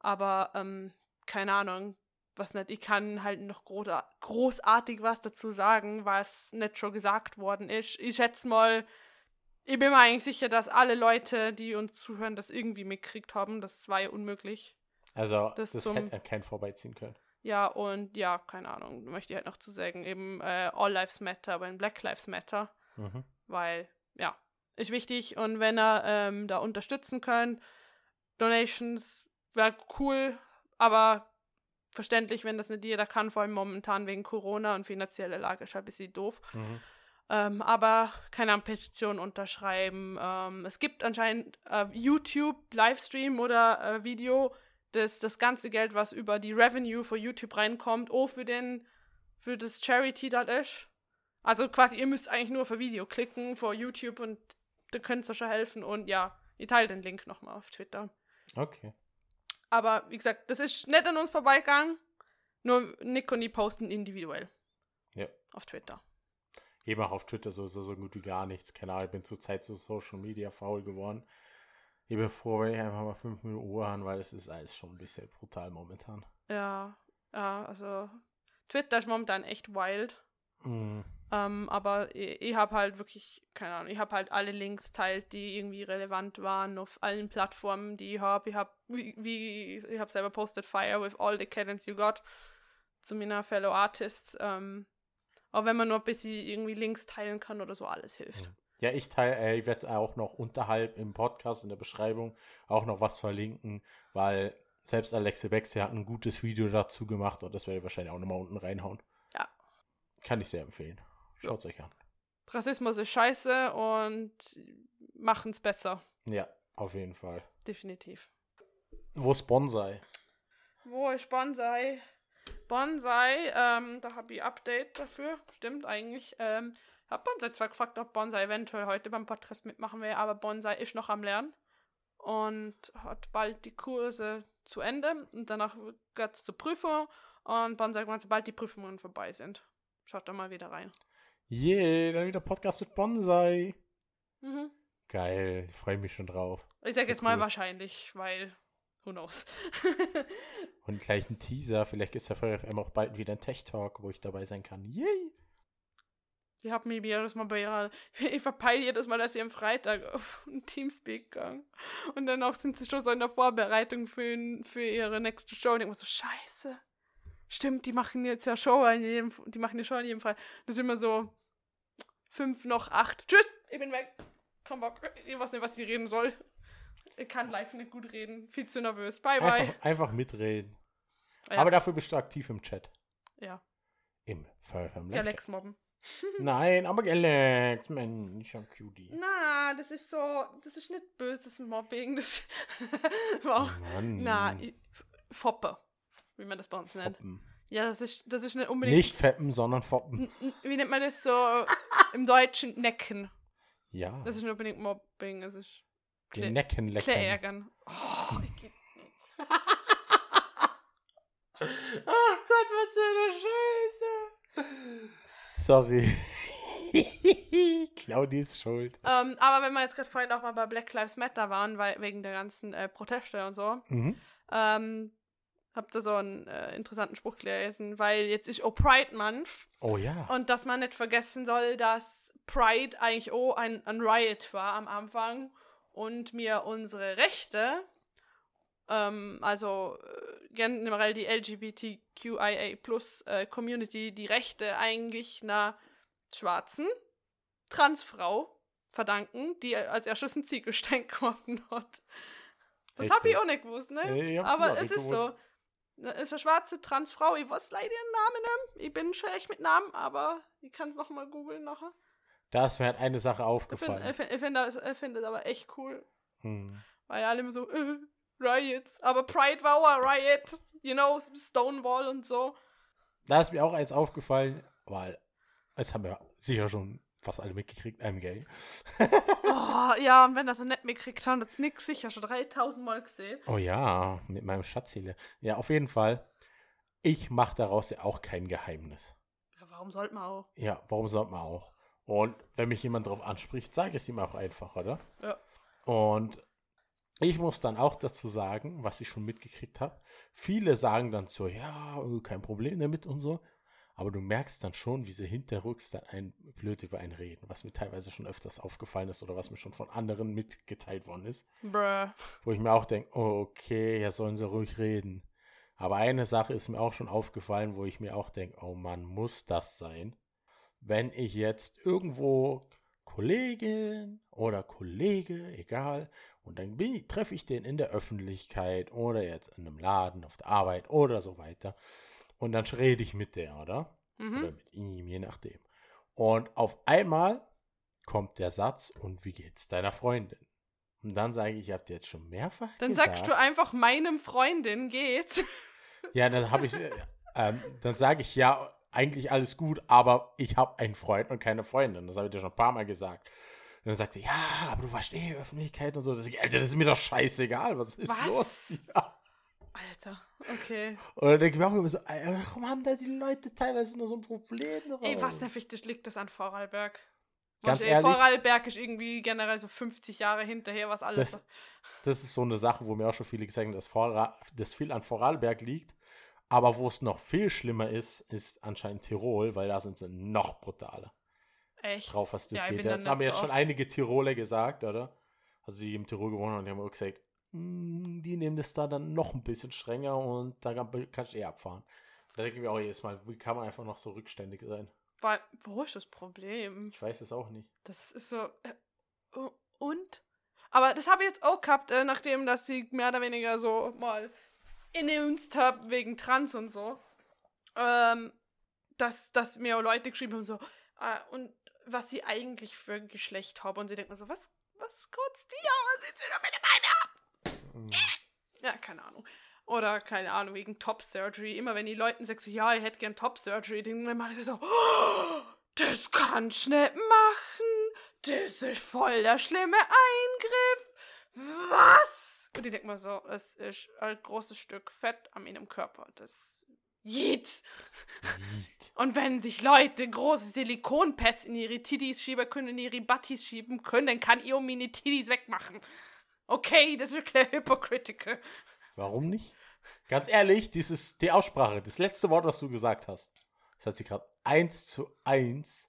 Aber, ähm, keine Ahnung, was nicht, ich kann halt noch großa- großartig was dazu sagen, was nicht schon gesagt worden ist. Ich schätze mal, ich bin mir eigentlich sicher, dass alle Leute, die uns zuhören, das irgendwie mitgekriegt haben. Das war ja unmöglich. Also, Das das, hätte kein vorbeiziehen können. Ja, und ja, keine Ahnung, möchte ich halt noch zu sagen, eben äh, All Lives Matter, wenn Black Lives Matter, Mhm. weil, ja, ist wichtig und wenn er ähm, da unterstützen könnt, Donations wäre cool, aber verständlich, wenn das nicht jeder kann, vor allem momentan wegen Corona und finanzielle Lage ist halt ein bisschen doof. Mhm. Ähm, aber keine Petition unterschreiben. Ähm, es gibt anscheinend äh, YouTube, Livestream oder äh, Video, das das ganze Geld, was über die Revenue für YouTube reinkommt, auch für den, für das Charity das ist. Also quasi, ihr müsst eigentlich nur für Video klicken, für YouTube und da könnt ihr schon helfen. Und ja, ich teile den Link nochmal auf Twitter. Okay. Aber wie gesagt, das ist nicht an uns vorbeigegangen. Nur Nick und ich posten individuell Ja. auf Twitter. Ich mache auf Twitter sowieso so gut wie gar nichts. Keine Ahnung, ich bin zurzeit so Social Media faul geworden. Ich bin froh, wenn ich einfach mal fünf Minuten Uhr habe, weil es ist alles schon ein bisschen brutal momentan. Ja, ja, also Twitter ist momentan echt wild. Mhm. Ähm, aber ich, ich habe halt wirklich, keine Ahnung, ich habe halt alle Links teilt, die irgendwie relevant waren auf allen Plattformen, die ich habe. Ich habe, wie, wie, ich habe selber postet Fire with all the cannons you got zu meiner Fellow Artists. Ähm, aber wenn man nur ein bisschen irgendwie Links teilen kann oder so, alles hilft. Ja, ich teile, äh, ich werde auch noch unterhalb im Podcast in der Beschreibung auch noch was verlinken, weil selbst Alexe Bexi hat ein gutes Video dazu gemacht und das werde ich wahrscheinlich auch nochmal unten reinhauen. Ja. Kann ich sehr empfehlen. Schaut es euch an. Rassismus ist scheiße und machen es besser. Ja, auf jeden Fall. Definitiv. Wo ist Bonsai? Wo ist Bonsai? Bonsai, ähm, da habe ich Update dafür. Stimmt eigentlich. Ähm, hab Bonsai zwar gefragt, ob Bonsai eventuell heute beim Podcast mitmachen will, aber Bonsai ist noch am Lernen und hat bald die Kurse zu Ende und danach geht es zur Prüfung und Bonsai sobald die Prüfungen vorbei sind. Schaut da mal wieder rein. Yeah, dann wieder Podcast mit Bonsai. Mhm. Geil, ich freue mich schon drauf. Ich sag jetzt mal cool. wahrscheinlich, weil who knows. <laughs> Und gleich ein Teaser. Vielleicht gibt es ja für FM auch bald wieder ein Tech-Talk, wo ich dabei sein kann. Yay! Ich habe mich jedes Mal bei ihrer, <laughs> ich verpeile jedes Mal, dass sie am Freitag auf ein Teamspeak gegangen. Und dann auch sind sie schon so in der Vorbereitung für, für ihre nächste Show. Und ich mir so, scheiße. Stimmt, die machen jetzt ja Show an jedem, die machen die Show an jedem Fall. Das ist immer so fünf noch acht. Tschüss, ich bin weg. Komm Bock. Ich weiß nicht, was ich reden soll. Ich kann live nicht gut reden. Viel zu nervös. Bye, bye. Einfach, einfach mitreden. Ja. Aber dafür bist du aktiv im Chat. Ja, Im Live. Lex mobben. Nein, aber Galax, Mensch, am Cutie. Na, das ist so, das ist nicht böses Mobbing. Das <laughs> wow. Mann. Na, Foppe, wie man das bei uns nennt. Foppen. Ja, das ist, das ist nicht unbedingt. Nicht feppen, sondern foppen. Wie nennt man das so <laughs> im Deutschen? Necken. Ja, Das ist nicht unbedingt Mobbing, es ist den Necken lecken. Oh, ich. <laughs> Ach Gott, was für eine Scheiße. Sorry. <laughs> Claudi ist schuld. ähm, aber wenn wir jetzt gerade vorhin auch mal bei Black Lives Matter waren, weil wegen der ganzen äh, Proteste und so, Mhm. ähm, habt ihr so einen äh, interessanten Spruch gelesen, weil jetzt ist auch Pride Month Oh ja. Und dass man nicht vergessen soll, dass Pride eigentlich auch ein, ein Riot war am Anfang und mir unsere Rechte, ähm, also äh, generell die LGBTQIA Plus äh, Community, die Rechte eigentlich einer schwarzen Transfrau verdanken, die als erstes einen Ziegelstein <laughs> geworfen hat. Das habe ich auch nicht gewusst, ne? Äh, ich hab das Aber es ist so. gewusst. Ne, Ist eine schwarze Transfrau. Ich weiß leider ihren Namen nicht. Ich bin schlecht mit Namen, aber ich kann es noch mal googeln nachher. Da ist mir halt eine Sache Ich finde aufgefallen. ich find, ich find das, find das aber echt cool. Hm. Weil alle immer so, äh, Riots. Aber Pride war auch Riot. You know, Stonewall und so. Da ist mir auch eins aufgefallen, weil es haben wir sicher schon fast alle mitgekriegt, I'm gay. Oh, ja, und wenn das nicht mitkriegt, haben das nix sicher schon 3000 Mal gesehen. Oh ja, mit meinem Schatzziele. Ja, auf jeden Fall. Ich mache daraus ja auch kein Geheimnis. Ja, warum sollte man auch? Ja, warum sollte man auch? Und wenn mich jemand darauf anspricht, sage ich es ihm auch einfach, oder? Ja. Und ich muss dann auch dazu sagen, was ich schon mitgekriegt habe. Viele sagen dann so, ja, kein Problem damit und so. Aber du merkst dann schon, wie sie hinterrücks dann ein blöd über einen reden, was mir teilweise schon öfters aufgefallen ist oder was mir schon von anderen mitgeteilt worden ist. Bruh. Wo ich mir auch denke, oh, okay, ja sollen sie ruhig reden. Aber eine Sache ist mir auch schon aufgefallen, wo ich mir auch denke, oh Mann, muss das sein? Wenn ich jetzt irgendwo Kollegin oder Kollege, egal, und dann treffe ich den in der Öffentlichkeit oder jetzt in einem Laden, auf der Arbeit oder so weiter. Und dann rede ich mit der, oder? Mhm. Oder mit ihm, je nachdem. Und auf einmal kommt der Satz, und wie geht's deiner Freundin? Und dann sage ich, ich habe dir jetzt schon mehrfach Dann gesagt. sagst du einfach, meinem Freundin geht's. <laughs> Ja, dann habe ich, äh, ähm, dann sage ich ja, eigentlich alles gut, aber ich habe einen Freund und keine Freundin. Das habe ich dir schon ein paar Mal gesagt. Und dann sagt sie, ja, aber du warst eh Öffentlichkeit und so. Das, Alter, das ist mir doch scheißegal, was ist Was? los? <laughs> Ja. Alter, okay. Und dann denke ich mir auch immer so, warum haben da die Leute teilweise nur so ein Problem drauf? Ey, was nervig, das liegt das an Vorarlberg. Ganz ehrlich? Vorarlberg ist irgendwie generell so 50 Jahre hinterher, was alles. Das, das ist so eine Sache, wo mir auch schon viele gesagt haben, dass Vorra das viel an Vorarlberg liegt. Aber wo es noch viel schlimmer ist, ist anscheinend Tirol, weil da sind sie noch brutaler echt. drauf, was das Ja, geht. Das haben nicht jetzt so schon einige Tiroler gesagt, oder? Also die im Tirol gewohnt haben, und die haben auch gesagt, "Mm, die nehmen das da dann noch ein bisschen strenger und da kann- kannst du eh abfahren. Da denke ich mir auch jedes Mal, wie kann man einfach noch so rückständig sein? Weil, wo ist das Problem? Ich weiß es auch nicht. Das ist so. Äh, und? Aber das habe ich jetzt auch gehabt, äh, nachdem dass sie mehr oder weniger so mal innunst habe wegen Trans und so. Ähm, dass, dass mir Leute geschrieben haben, so, äh, und was sie eigentlich für ein Geschlecht haben. Und sie denken so, was, was kotzt die sind sie doch meine Beine ab? Mm. Ja, keine Ahnung. Oder, keine Ahnung, wegen Top Surgery. Immer wenn die Leuten sagen so, ja, ich hätte gern Top Surgery, dann immer alle so, oh, das kannst du nicht machen. Das ist voll der schlimme Eingriff. Was? Und die denken mal so, es ist ein großes Stück Fett an meinem Körper. Das Jeet. Und wenn sich Leute große Silikonpads in ihre Titties schieben können, in ihre Butties schieben können, dann kann ihr meine Titties wegmachen. Okay, das ist wirklich hypocritical. Warum nicht? Ganz ehrlich, dieses, die Aussprache, das letzte Wort, was du gesagt hast, das hat sich gerade eins zu eins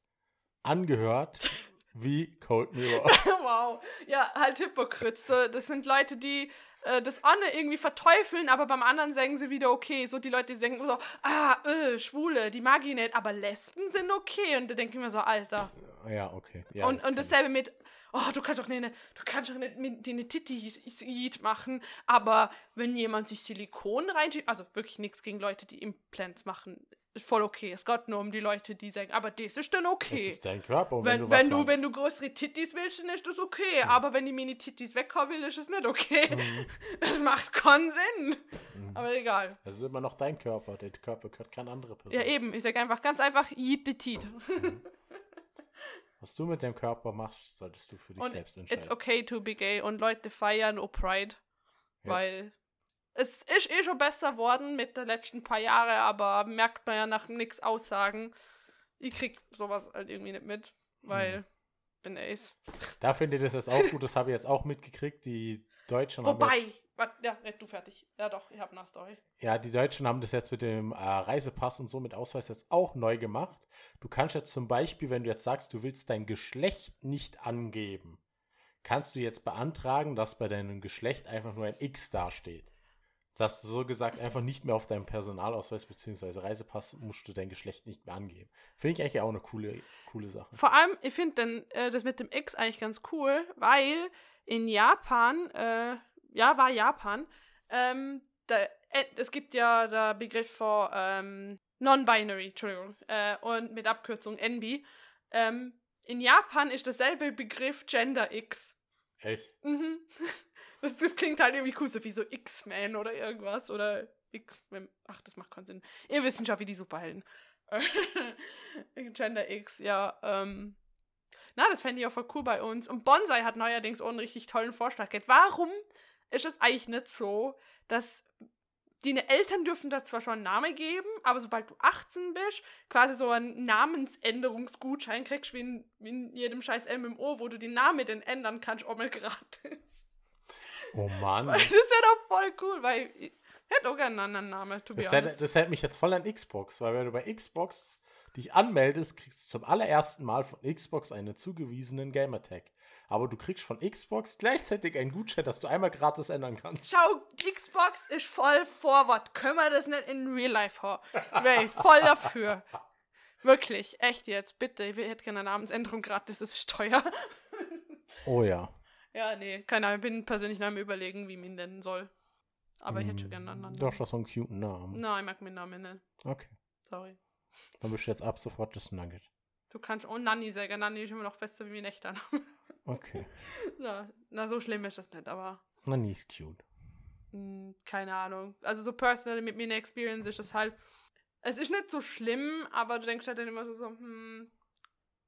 angehört wie Cold Mirror. <laughs> wow. Ja, halt Hypocrite. So, das sind Leute, die äh, das eine irgendwie verteufeln, aber beim anderen sagen sie wieder okay. So die Leute, die denken so, ah, äh, Schwule, die mag ich nicht, aber Lesben sind okay. Und da denke ich mir so, Alter. ja, okay. Ja, und, und dasselbe mit, oh, du kannst doch nicht, du kannst doch nicht mit dir eine Titty machen, aber wenn jemand sich Silikon reinschiebt, also wirklich nichts gegen Leute, die Implants machen, ist voll okay. Es geht nur um die Leute, die sagen, aber das ist dann okay. Das ist dein Körper. Wenn, wenn, wenn, du, du, was wenn du größere Tittis willst, dann ist das okay. Aber wenn die Mini-Tittis weghauen will, ist es nicht okay. Mhm. <laughs> Das macht keinen Sinn. Aber egal. Das ist immer noch dein Körper. Der Körper gehört keine andere Person. Ja, eben. Ich sag einfach ganz einfach, eat the tit. <laughs> Was du mit dem Körper machst, solltest du für dich Und selbst entscheiden. it's okay to be gay. Und Leute feiern oh Pride. Ja. Weil es ist eh schon besser worden mit den letzten paar Jahren, aber merkt man ja nach nix Aussagen. Ich krieg sowas halt irgendwie nicht mit, weil Mhm. bin Ace. Da finde ich das jetzt auch gut. Das habe ich jetzt auch mitgekriegt. Die Deutschen haben Wobei, jetzt, wart, ja, red du fertig. Ja doch, ich hab eine Story. ja, die Deutschen haben das jetzt mit dem äh, Reisepass und so mit Ausweis jetzt auch neu gemacht. Du kannst jetzt zum Beispiel, wenn du jetzt sagst, du willst dein Geschlecht nicht angeben, kannst du jetzt beantragen, dass bei deinem Geschlecht einfach nur ein X dasteht. Dass du so gesagt einfach nicht mehr auf deinem Personalausweis bzw. Reisepass musst du dein Geschlecht nicht mehr angeben. Finde ich eigentlich auch eine coole, coole Sache. Vor allem, ich finde äh, das mit dem X eigentlich ganz cool, weil in Japan, äh, ja, war Japan, ähm, da, äh, es gibt ja der Begriff von ähm, Non-Binary, Entschuldigung, äh, und mit Abkürzung NB. Ähm, in Japan ist derselbe Begriff Gender X. Echt? Mhm. <laughs> Das, das klingt halt irgendwie cool, so wie so X-Men oder irgendwas. Oder X-Men. Ach, das macht keinen Sinn. Ihr wisst schon, wie die Superhelden. <laughs> Gender X, ja. Ähm, Na, das fände ich auch voll cool bei uns. Und Bonsai hat neuerdings auch einen richtig tollen Vorschlag gehabt. Warum ist es eigentlich nicht so, dass deine Eltern dürfen da zwar schon einen Namen geben, aber sobald du 18 bist, quasi so einen Namensänderungsgutschein kriegst, wie in, wie in jedem scheiß MMO, wo du den Namen dann ändern kannst, auch mal gratis. Oh Mann. Das wäre doch voll cool, weil ich hätte auch gerne einen anderen Namen, to be Das hätte, das hätte mich jetzt voll an Xbox, weil wenn du bei Xbox dich anmeldest, kriegst du zum allerersten Mal von Xbox einen zugewiesenen Gamertag. Aber du kriegst von Xbox gleichzeitig einen Gutschein, dass du einmal gratis ändern kannst. Schau, Xbox ist voll forward. Können wir das nicht in Real Life haben? Wäre ich voll dafür. Wirklich, echt jetzt, bitte. Ich hätte gerne eine Namensänderung gratis, das ist teuer. Oh ja. Ja, nee, keine Ahnung. Ich bin persönlich noch am überlegen, wie man ihn nennen soll. Aber ich hätte schon gerne einen anderen. Doch, schon so einen cuten Namen. Nein, ich mag meinen Namen nicht. Okay. Sorry. Dann bist du jetzt ab sofort das Nugget. Du kannst auch Nanny sagen. Nanny ist immer noch besser wie mein echter Name. Okay. <laughs> na, na, so schlimm ist das nicht, aber Na, nie ist cute. mh, keine Ahnung. Also so personally mit meiner Experience ist das halt. Es ist nicht so schlimm, aber du denkst halt dann immer so, so hm,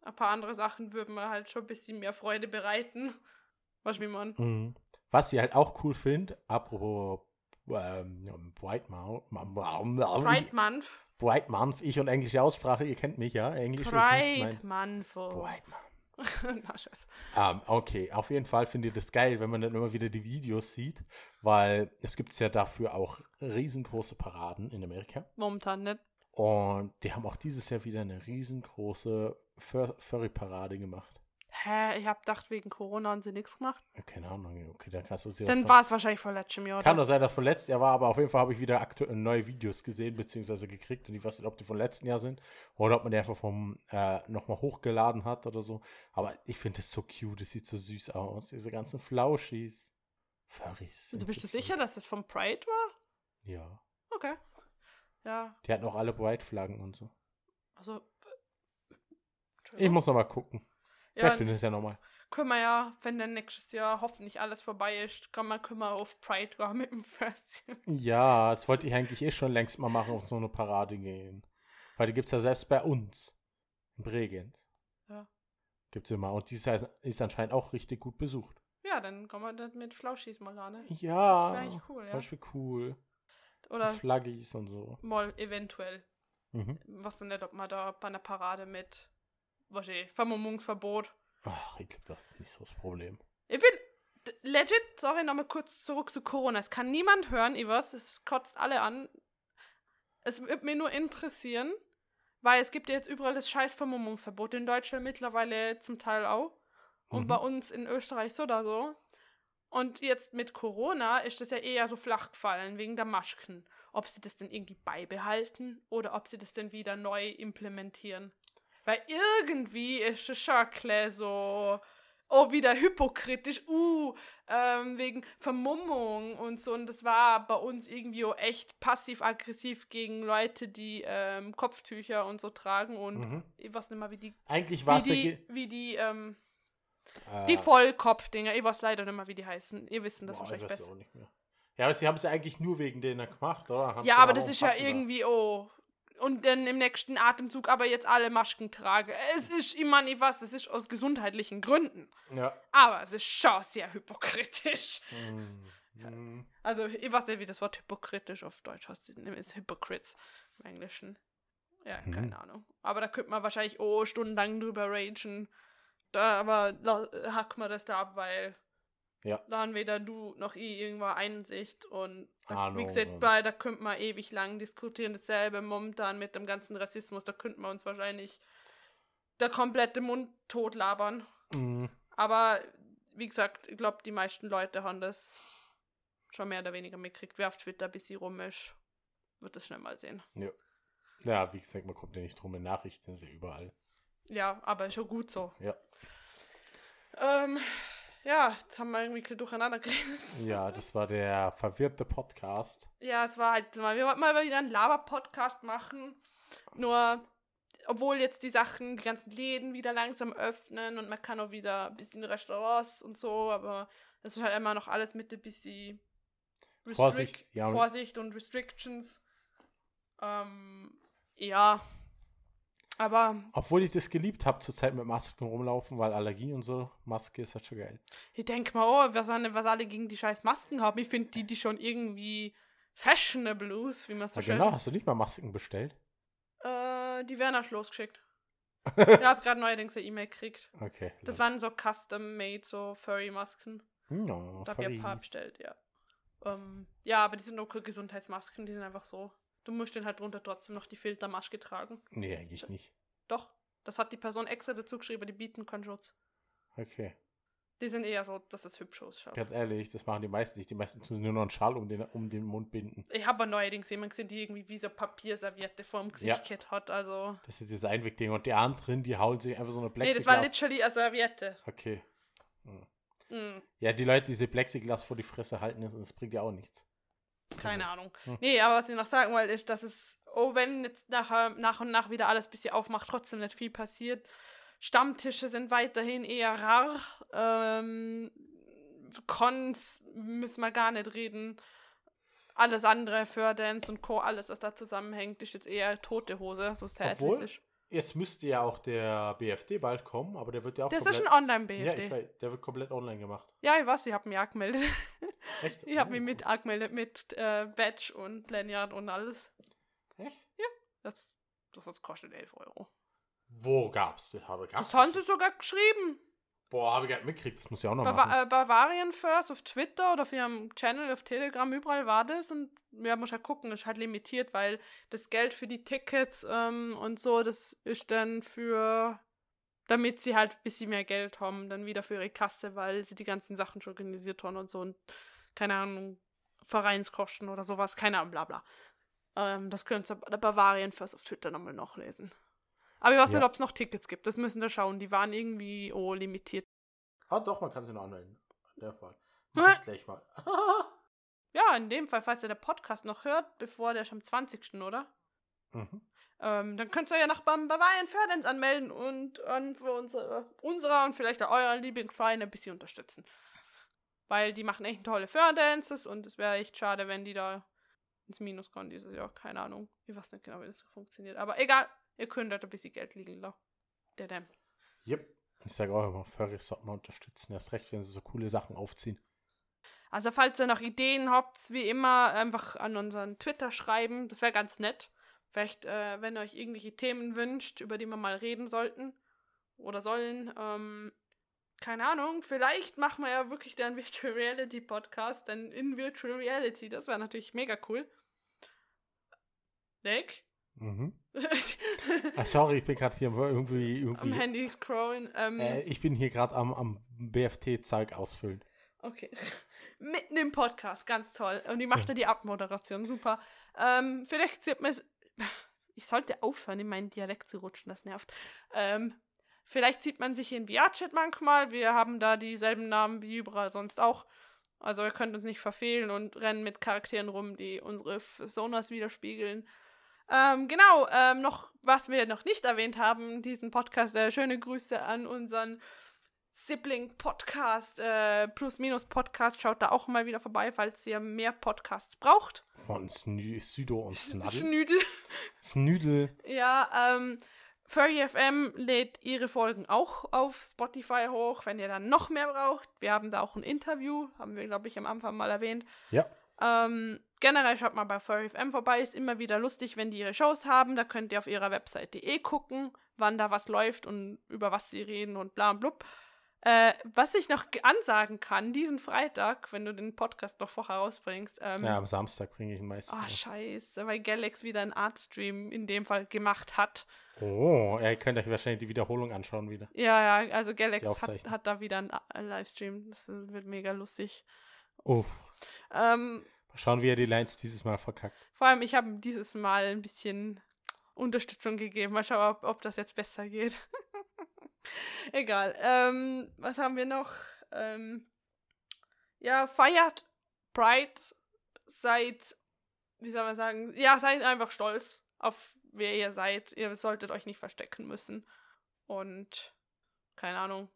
ein paar andere Sachen würden mir halt schon ein bisschen mehr Freude bereiten. <laughs> Was wie man. Mhm. Was ich halt auch cool finde, apropos ähm, Bright Pride Month. Bright Month, ich und englische Aussprache, ihr kennt mich ja, Englisch ist Pride nicht mein... Month. Bright Month. <laughs> na, Schatz. Ähm, okay, auf jeden Fall finde ich das geil, wenn man dann immer wieder die Videos sieht, weil es gibt ja dafür auch riesengroße Paraden in Amerika. Momentan nicht. Und die haben auch dieses Jahr wieder eine riesengroße Fur Furry-Parade gemacht. Hä, ich hab gedacht, wegen Corona haben sie nichts gemacht. Keine Ahnung, okay, dann kannst du sie Dann von- war es wahrscheinlich vor letztem Jahr. Kann doch sein, dass verletzt er war, aber auf jeden Fall habe ich wieder aktuell neue Videos gesehen, beziehungsweise gekriegt. Und ich weiß nicht, ob die von letzten Jahr sind oder ob man die einfach vom äh, nochmal hochgeladen hat oder so. Aber ich finde es so cute, es sieht so süß aus. Diese ganzen Flauschis. Furries. Du bist so sicher, dass das vom Pride war? Ja. Okay. Ja, Die hatten auch alle Bright-Flaggen und so. also. Ich muss nochmal gucken. Vielleicht ja, finde ich es ja nochmal. können wir ja, wenn dann nächstes Jahr hoffentlich alles vorbei ist, können wir, können wir auf Pride gehen mit dem First. Ja, das wollte ich eigentlich eh schon längst mal machen, auf so eine Parade gehen. Weil die gibt es ja selbst bei uns. In Bregenz. Ja. Gibt es immer. Und die ist, anscheinend auch richtig gut besucht. Ja, dann kommen wir das mit Flauschis mal an. Ne? Ja. Das wäre eigentlich cool, ja. Wäre cool. Oder Flaggis und so. mal eventuell. Mhm. Was denn nicht, ob man da bei einer Parade mit, was ich, Vermummungsverbot. Ach, ich glaube, das ist nicht so das Problem. Ich bin legit, sorry, nochmal kurz zurück zu Corona. Es kann niemand hören, weiß, es kotzt alle an. Es würde mir nur interessieren, weil es gibt ja jetzt überall das scheiß Vermummungsverbot. In Deutschland mittlerweile zum Teil auch. Und Mhm. bei uns in Österreich so oder so. Und jetzt mit Corona ist das ja eher so flach gefallen, wegen der Masken. Ob sie das denn irgendwie beibehalten oder ob sie das denn wieder neu implementieren. Weil irgendwie ist es schon klar so, oh, wieder hypokritisch, uh, ähm, wegen Vermummung und so. Und das war bei uns irgendwie auch echt passiv-aggressiv gegen Leute, die ähm, Kopftücher und so tragen und Mhm. ich weiß nicht mal, wie die, Eigentlich war wie es ja. die, wie die, ähm, äh, die Vollkopfdinger. Ich weiß leider nicht mal, wie die heißen. Ihr wisst das boah, ich wahrscheinlich besser. mehr. Ja, aber sie haben es ja eigentlich nur wegen denen gemacht, oder? Haben's Ja, aber das ist ja irgendwie, oh. Und dann im nächsten Atemzug aber jetzt alle Masken trage. Es ist, meine, ich weiß, es ist aus gesundheitlichen Gründen. Ja. Aber es ist schon sehr hypokritisch. Mhm. Also, ich weiß nicht, wie das Wort hypokritisch auf Deutsch heißt. Es ist Hypocrites im Englischen. Ja, Mhm. keine Ahnung. Aber da könnte man wahrscheinlich, oh, stundenlang drüber ragen. Da, aber hack mal das da ab, weil Ja. da haben weder du noch ich irgendwo Einsicht. Und da, wie Ahnung, gesagt, und- bei, da könnte man ewig lang diskutieren. Dasselbe momentan mit dem ganzen Rassismus. Da könnte man uns wahrscheinlich der komplette Mund totlabern. Mhm. Aber wie gesagt, ich glaube, die meisten Leute haben das schon mehr oder weniger mitgekriegt. Wer auf Twitter ein bisschen rum ist, wird das schnell mal sehen. Ja, wie gesagt, man kommt ja nicht drum in Nachrichten, sind ja überall. Ja, aber schon gut so. Ja. Ähm, ja, jetzt haben wir irgendwie ein durcheinander geredet. <laughs> Ja, das war der verwirrte Podcast. Ja, es war halt mal, wir wollten mal wieder einen Laber-Podcast machen. Nur, obwohl jetzt die Sachen, die ganzen Läden wieder langsam öffnen und man kann auch wieder ein bisschen Restaurants und so, aber es ist halt immer noch alles mit ein bisschen Restrict- Vorsicht, ja. Vorsicht und Restrictions. Ähm, ja, Aber Obwohl ich das geliebt habe, zurzeit mit Masken rumlaufen, weil Allergie und so, Maske ist halt schon geil. ich denke mal, oh, was, alle- was alle gegen die scheiß Masken haben. Ich finde die, die schon irgendwie fashionable ist, wie man so Ja, schön genau, hast du nicht mal Masken bestellt? Äh, die werden auch losgeschickt. <laughs> ich habe gerade neuerdings eine E-Mail gekriegt. Okay. Das waren so custom-made, so Furry-Masken. no, Da habe ich ein paar bestellt, ja. Ähm, ja, aber die sind nur Gesundheitsmasken, die sind einfach so. Du musst dann halt drunter trotzdem noch die Filtermaske tragen. Nee, eigentlich nicht. Doch, das hat die Person extra dazu geschrieben, die bieten keinen Schutz. Okay. Die sind eher so, dass es hübsch ausschaut. Ganz ehrlich, das machen die meisten nicht. Die meisten tun nur noch einen Schal um den, um den Mund binden. Ich habe aber neuerdings jemanden gesehen, die irgendwie wie so Papierserviette vorm Gesicht Ja. hat. Also. Das ist dieses Einwegding. Und die anderen, die hauen sich einfach so eine Nee, Plexiglas. das war literally eine Serviette. Okay. Hm, Ja, die Leute, die diese Plexiglas vor die Fresse halten, das bringt ja auch nichts. Keine Also, Ahnung. hm. Nee, aber was ich noch sagen wollte, ist, dass es, oh, wenn jetzt nachher, nach und nach wieder alles ein bisschen aufmacht, trotzdem nicht viel passiert. Stammtische sind weiterhin eher rar. Ähm, Cons müssen wir gar nicht reden. Alles andere, Fördance und Co., alles, was da zusammenhängt, ist jetzt eher tote Hose, so sad Obwohl, es ist. Jetzt müsste ja auch der BFD bald kommen, aber der wird ja auch Das ist komplett... ein Online-BFD. ja, Ja, ich weiß, der wird komplett online gemacht. ich weiß, ich habe mich angemeldet. Echt? <laughs> Ich habe Oh, mich mit angemeldet mit äh, Badge und Lanyard und alles. Echt? Das, das hat's kostet 11 Euro. Wo gab's das? Habe, gab's Das haben sie sogar geschrieben. Boah, habe ich gar nicht mitgekriegt. Das muss ich auch noch Bava machen. äh, Bavarian First auf Twitter oder auf ihrem Channel auf Telegram, überall war das und ja, muss halt gucken, ist halt limitiert, weil das Geld für die Tickets ähm, und so, das ist dann für, damit sie halt ein bisschen mehr Geld haben, dann wieder für ihre Kasse, weil sie die ganzen Sachen schon organisiert haben und so und keine Ahnung, Vereinskosten oder sowas, keine Ahnung, bla bla. Ähm, das könnt ihr bei der Bavarian First auf Twitter nochmal nachlesen. Aber ich weiß Ja. nicht, ob es noch Tickets gibt. Das müssen wir schauen. Die waren irgendwie oh, limitiert. Ah, doch, man kann sie noch anmelden. In der Fall. Mach ich gleich mal. <laughs> Ja, in dem Fall, falls ihr der Podcast noch hört, bevor der ist am 20. oder? mhm. Ähm, dann könnt ihr ja noch beim Bavarian Fördens anmelden und, und für unsere, unserer und vielleicht auch euren Lieblingsverein ein bisschen unterstützen. Weil die machen echt tolle Fördances und es wäre echt schade, wenn die da ins Minus kommen dieses Jahr. Keine Ahnung. Ich weiß nicht genau, wie das so funktioniert. Aber egal, ihr könnt dort ein bisschen Geld liegen lassen. Der Damn. Yep. Ich sage auch immer, Furries sollten man unterstützen. Erst recht, wenn sie so coole Sachen aufziehen. Also, falls ihr noch Ideen habt, wie immer, einfach an unseren Twitter schreiben. Das wäre ganz nett. Vielleicht, äh, wenn ihr euch irgendwelche Themen wünscht, über die wir mal reden sollten oder sollen. Ähm, keine Ahnung, vielleicht machen wir ja wirklich den <laughs> Virtual Reality Podcast, dann in Virtual Reality. Das wäre natürlich mega cool. Nick? Mhm. <laughs> Ah, sorry, ich bin gerade hier irgendwie. Am irgendwie Handy scrollen. Ähm, äh, ich bin hier gerade am, am BFT-Zeug ausfüllen. Okay. <laughs> Mitten im Podcast, ganz toll. Und die macht ja die Abmoderation, super. Ähm, vielleicht sieht man es. <laughs> Ich sollte aufhören, in meinen Dialekt zu rutschen, das nervt. Ähm, vielleicht sieht man sich in VR-Chat manchmal. Wir haben da dieselben Namen wie überall sonst auch. Also ihr könnt uns nicht verfehlen und rennen mit Charakteren rum, die unsere Sonas widerspiegeln. Ähm, genau, ähm, noch, was wir noch nicht erwähnt haben, diesen Podcast, äh, schöne Grüße an unseren Sibling-Podcast, äh, Plus-Minus-Podcast. Schaut da auch mal wieder vorbei, falls ihr mehr Podcasts braucht. Von Snü Südo und <laughs> Snaddle. Schnüdel. Snüdel. Ja, ähm, Furry FM lädt ihre Folgen auch auf Spotify hoch, wenn ihr dann noch mehr braucht. Wir haben da auch ein Interview, haben wir, glaube ich, am Anfang mal erwähnt. Ja. Ähm, generell schaut mal bei Furry FM vorbei. Ist immer wieder lustig, wenn die ihre Shows haben. Da könnt ihr auf ihrer Webseite eh gucken, wann da was läuft und über was sie reden und bla und blub. Äh, was ich noch ge- ansagen kann, diesen Freitag, wenn du den Podcast noch vorher rausbringst. Ähm, Ja, am Samstag bringe ich ihn meistens. Ah, raus. scheiße, weil Galax wieder einen Artstream in dem Fall gemacht hat. oh, ihr könnt euch wahrscheinlich die Wiederholung anschauen wieder. Ja, ja, also Galax hat, hat da wieder einen, Livestream. Das wird mega lustig. Oh, Ähm, mal schauen, wie er die Lines dieses Mal verkackt. vor allem, ich habe ihm dieses Mal ein bisschen Unterstützung gegeben. Mal schauen, ob, ob das jetzt besser geht. <laughs> Egal. Ähm, was haben wir noch? Ähm, ja, feiert Pride. Seid, wie soll man sagen, ja, seid einfach stolz auf wer ihr seid. Ihr solltet euch nicht verstecken müssen. Und keine Ahnung.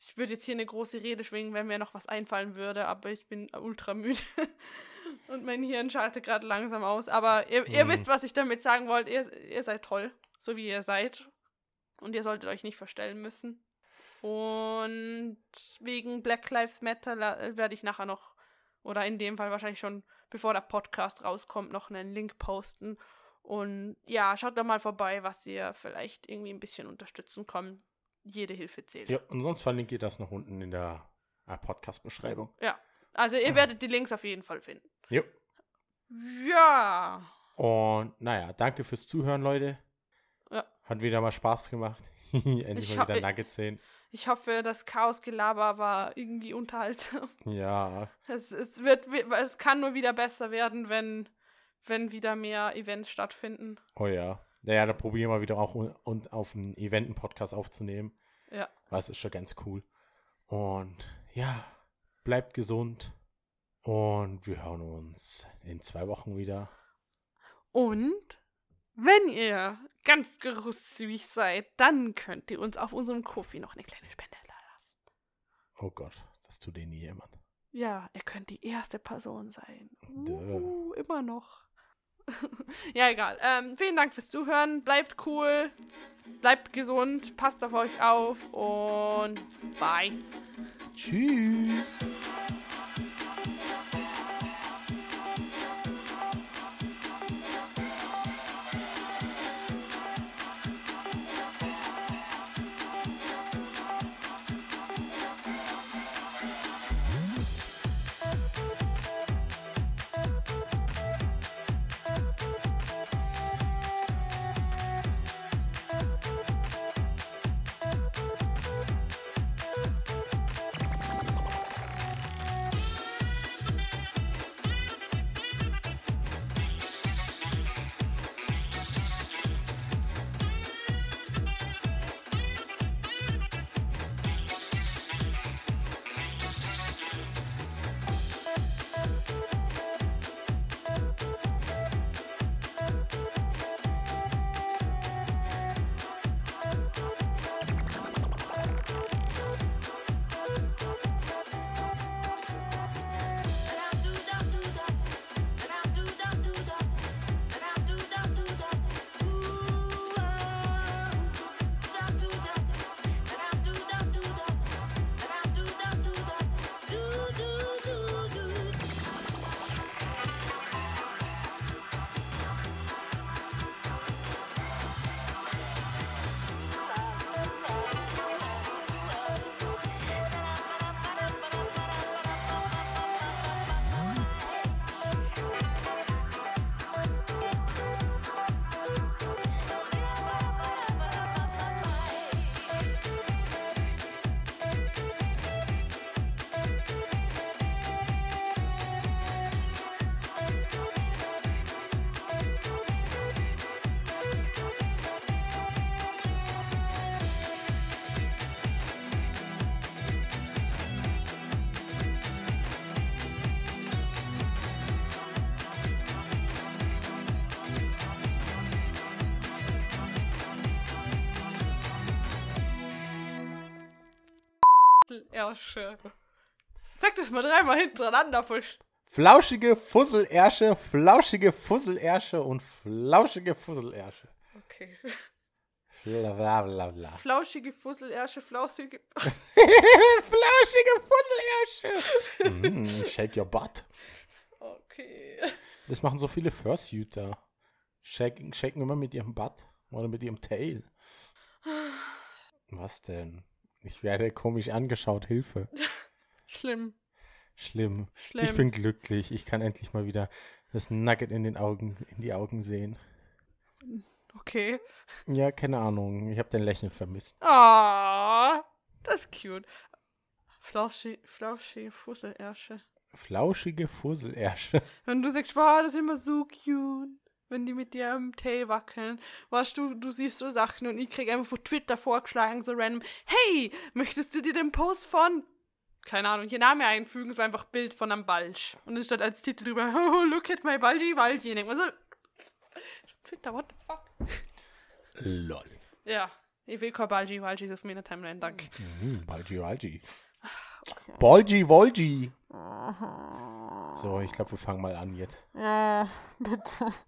Ich würde jetzt hier eine große Rede schwingen, wenn mir noch was einfallen würde, aber ich bin ultra müde. <laughs> Und mein Hirn schaltet gerade langsam aus. Aber ihr, ihr Mhm. wisst, was ich damit sagen wollte. Ihr, ihr seid toll, so wie ihr seid. Und ihr solltet euch nicht verstellen müssen. Und wegen Black Lives Matter la- werde ich nachher noch, oder in dem Fall wahrscheinlich schon, bevor der Podcast rauskommt, noch einen Link posten. Und ja, schaut da mal vorbei, was ihr vielleicht irgendwie ein bisschen unterstützen kann. Jede Hilfe zählt. Ja, und sonst verlinke ich das noch unten in der äh, Podcast-Beschreibung. Also ihr werdet die Links auf jeden Fall finden. Jo. Ja. Und naja, danke fürs Zuhören, Leute. Ja. Hat wieder mal Spaß gemacht. <laughs> Endlich Ich mal wieder Nuggets sehen. Ich hoffe, das Chaosgelaber war irgendwie unterhaltsam. <laughs> Ja, Es, es, wird, es kann nur wieder besser werden, wenn, wenn wieder mehr Events stattfinden. oh ja. Naja, dann probieren wir wieder auch un- und auf einen Eventen-Podcast aufzunehmen. Ja. Das ist schon ganz cool. Und ja, bleibt gesund. Und wir hören uns in zwei Wochen wieder. Und wenn ihr ganz großzügig seid, dann könnt ihr uns auf unserem Kofi noch eine kleine Spende lassen. Oh Gott, das tut eh nie jemand. Ja, ihr könnt die erste Person sein. Uh, immer noch. <laughs> ja, egal. Ähm, vielen Dank fürs Zuhören. Bleibt cool. Bleibt gesund. Passt auf euch auf. Und bye. Tschüss. Ersche. Sag das mal dreimal hintereinander, Fisch. Flauschige Fusselersche, flauschige Fusselersche und flauschige Fusselersche. Okay. Bla bla bla bla. Flauschige Fusselersche, flauschige. <laughs> <laughs> flauschige Fusselersche. mm, shake your butt. Okay. Das machen so viele Fursuiter. Shaken, shaken immer mit ihrem Butt oder mit ihrem Tail. <sighs> Was denn? Ich werde komisch angeschaut. Hilfe. Schlimm. <laughs> Schlimm. Schlimm. Ich bin glücklich. Ich kann endlich mal wieder das Nugget in den Augen, in die Augen sehen. Okay. Ja, keine Ahnung. Ich habe dein Lächeln vermisst. Ah, das ist cute. Flauschi, Flauschi, Fusselersche. Flauschige Fusselersche. Wenn du sagst, wow, das ist immer so cute. Wenn die mit dir am Tail wackeln. Weißt du, du siehst so Sachen und ich krieg einfach von Twitter vorgeschlagen, so random, hey, möchtest du dir den Post von, keine Ahnung, hier Name einfügen, war einfach Bild von einem Balsch. Und es steht als Titel drüber, <laughs> oh, look at my Balji Walji. Ich so, Twitter, what the fuck? Lol. Ja, ich will kein Balji Walji auf meiner Timeline, danke. Mhm, Balgi Walgi. Bolgi Volgi. So, ich glaube, wir fangen mal an jetzt. Ja, bitte.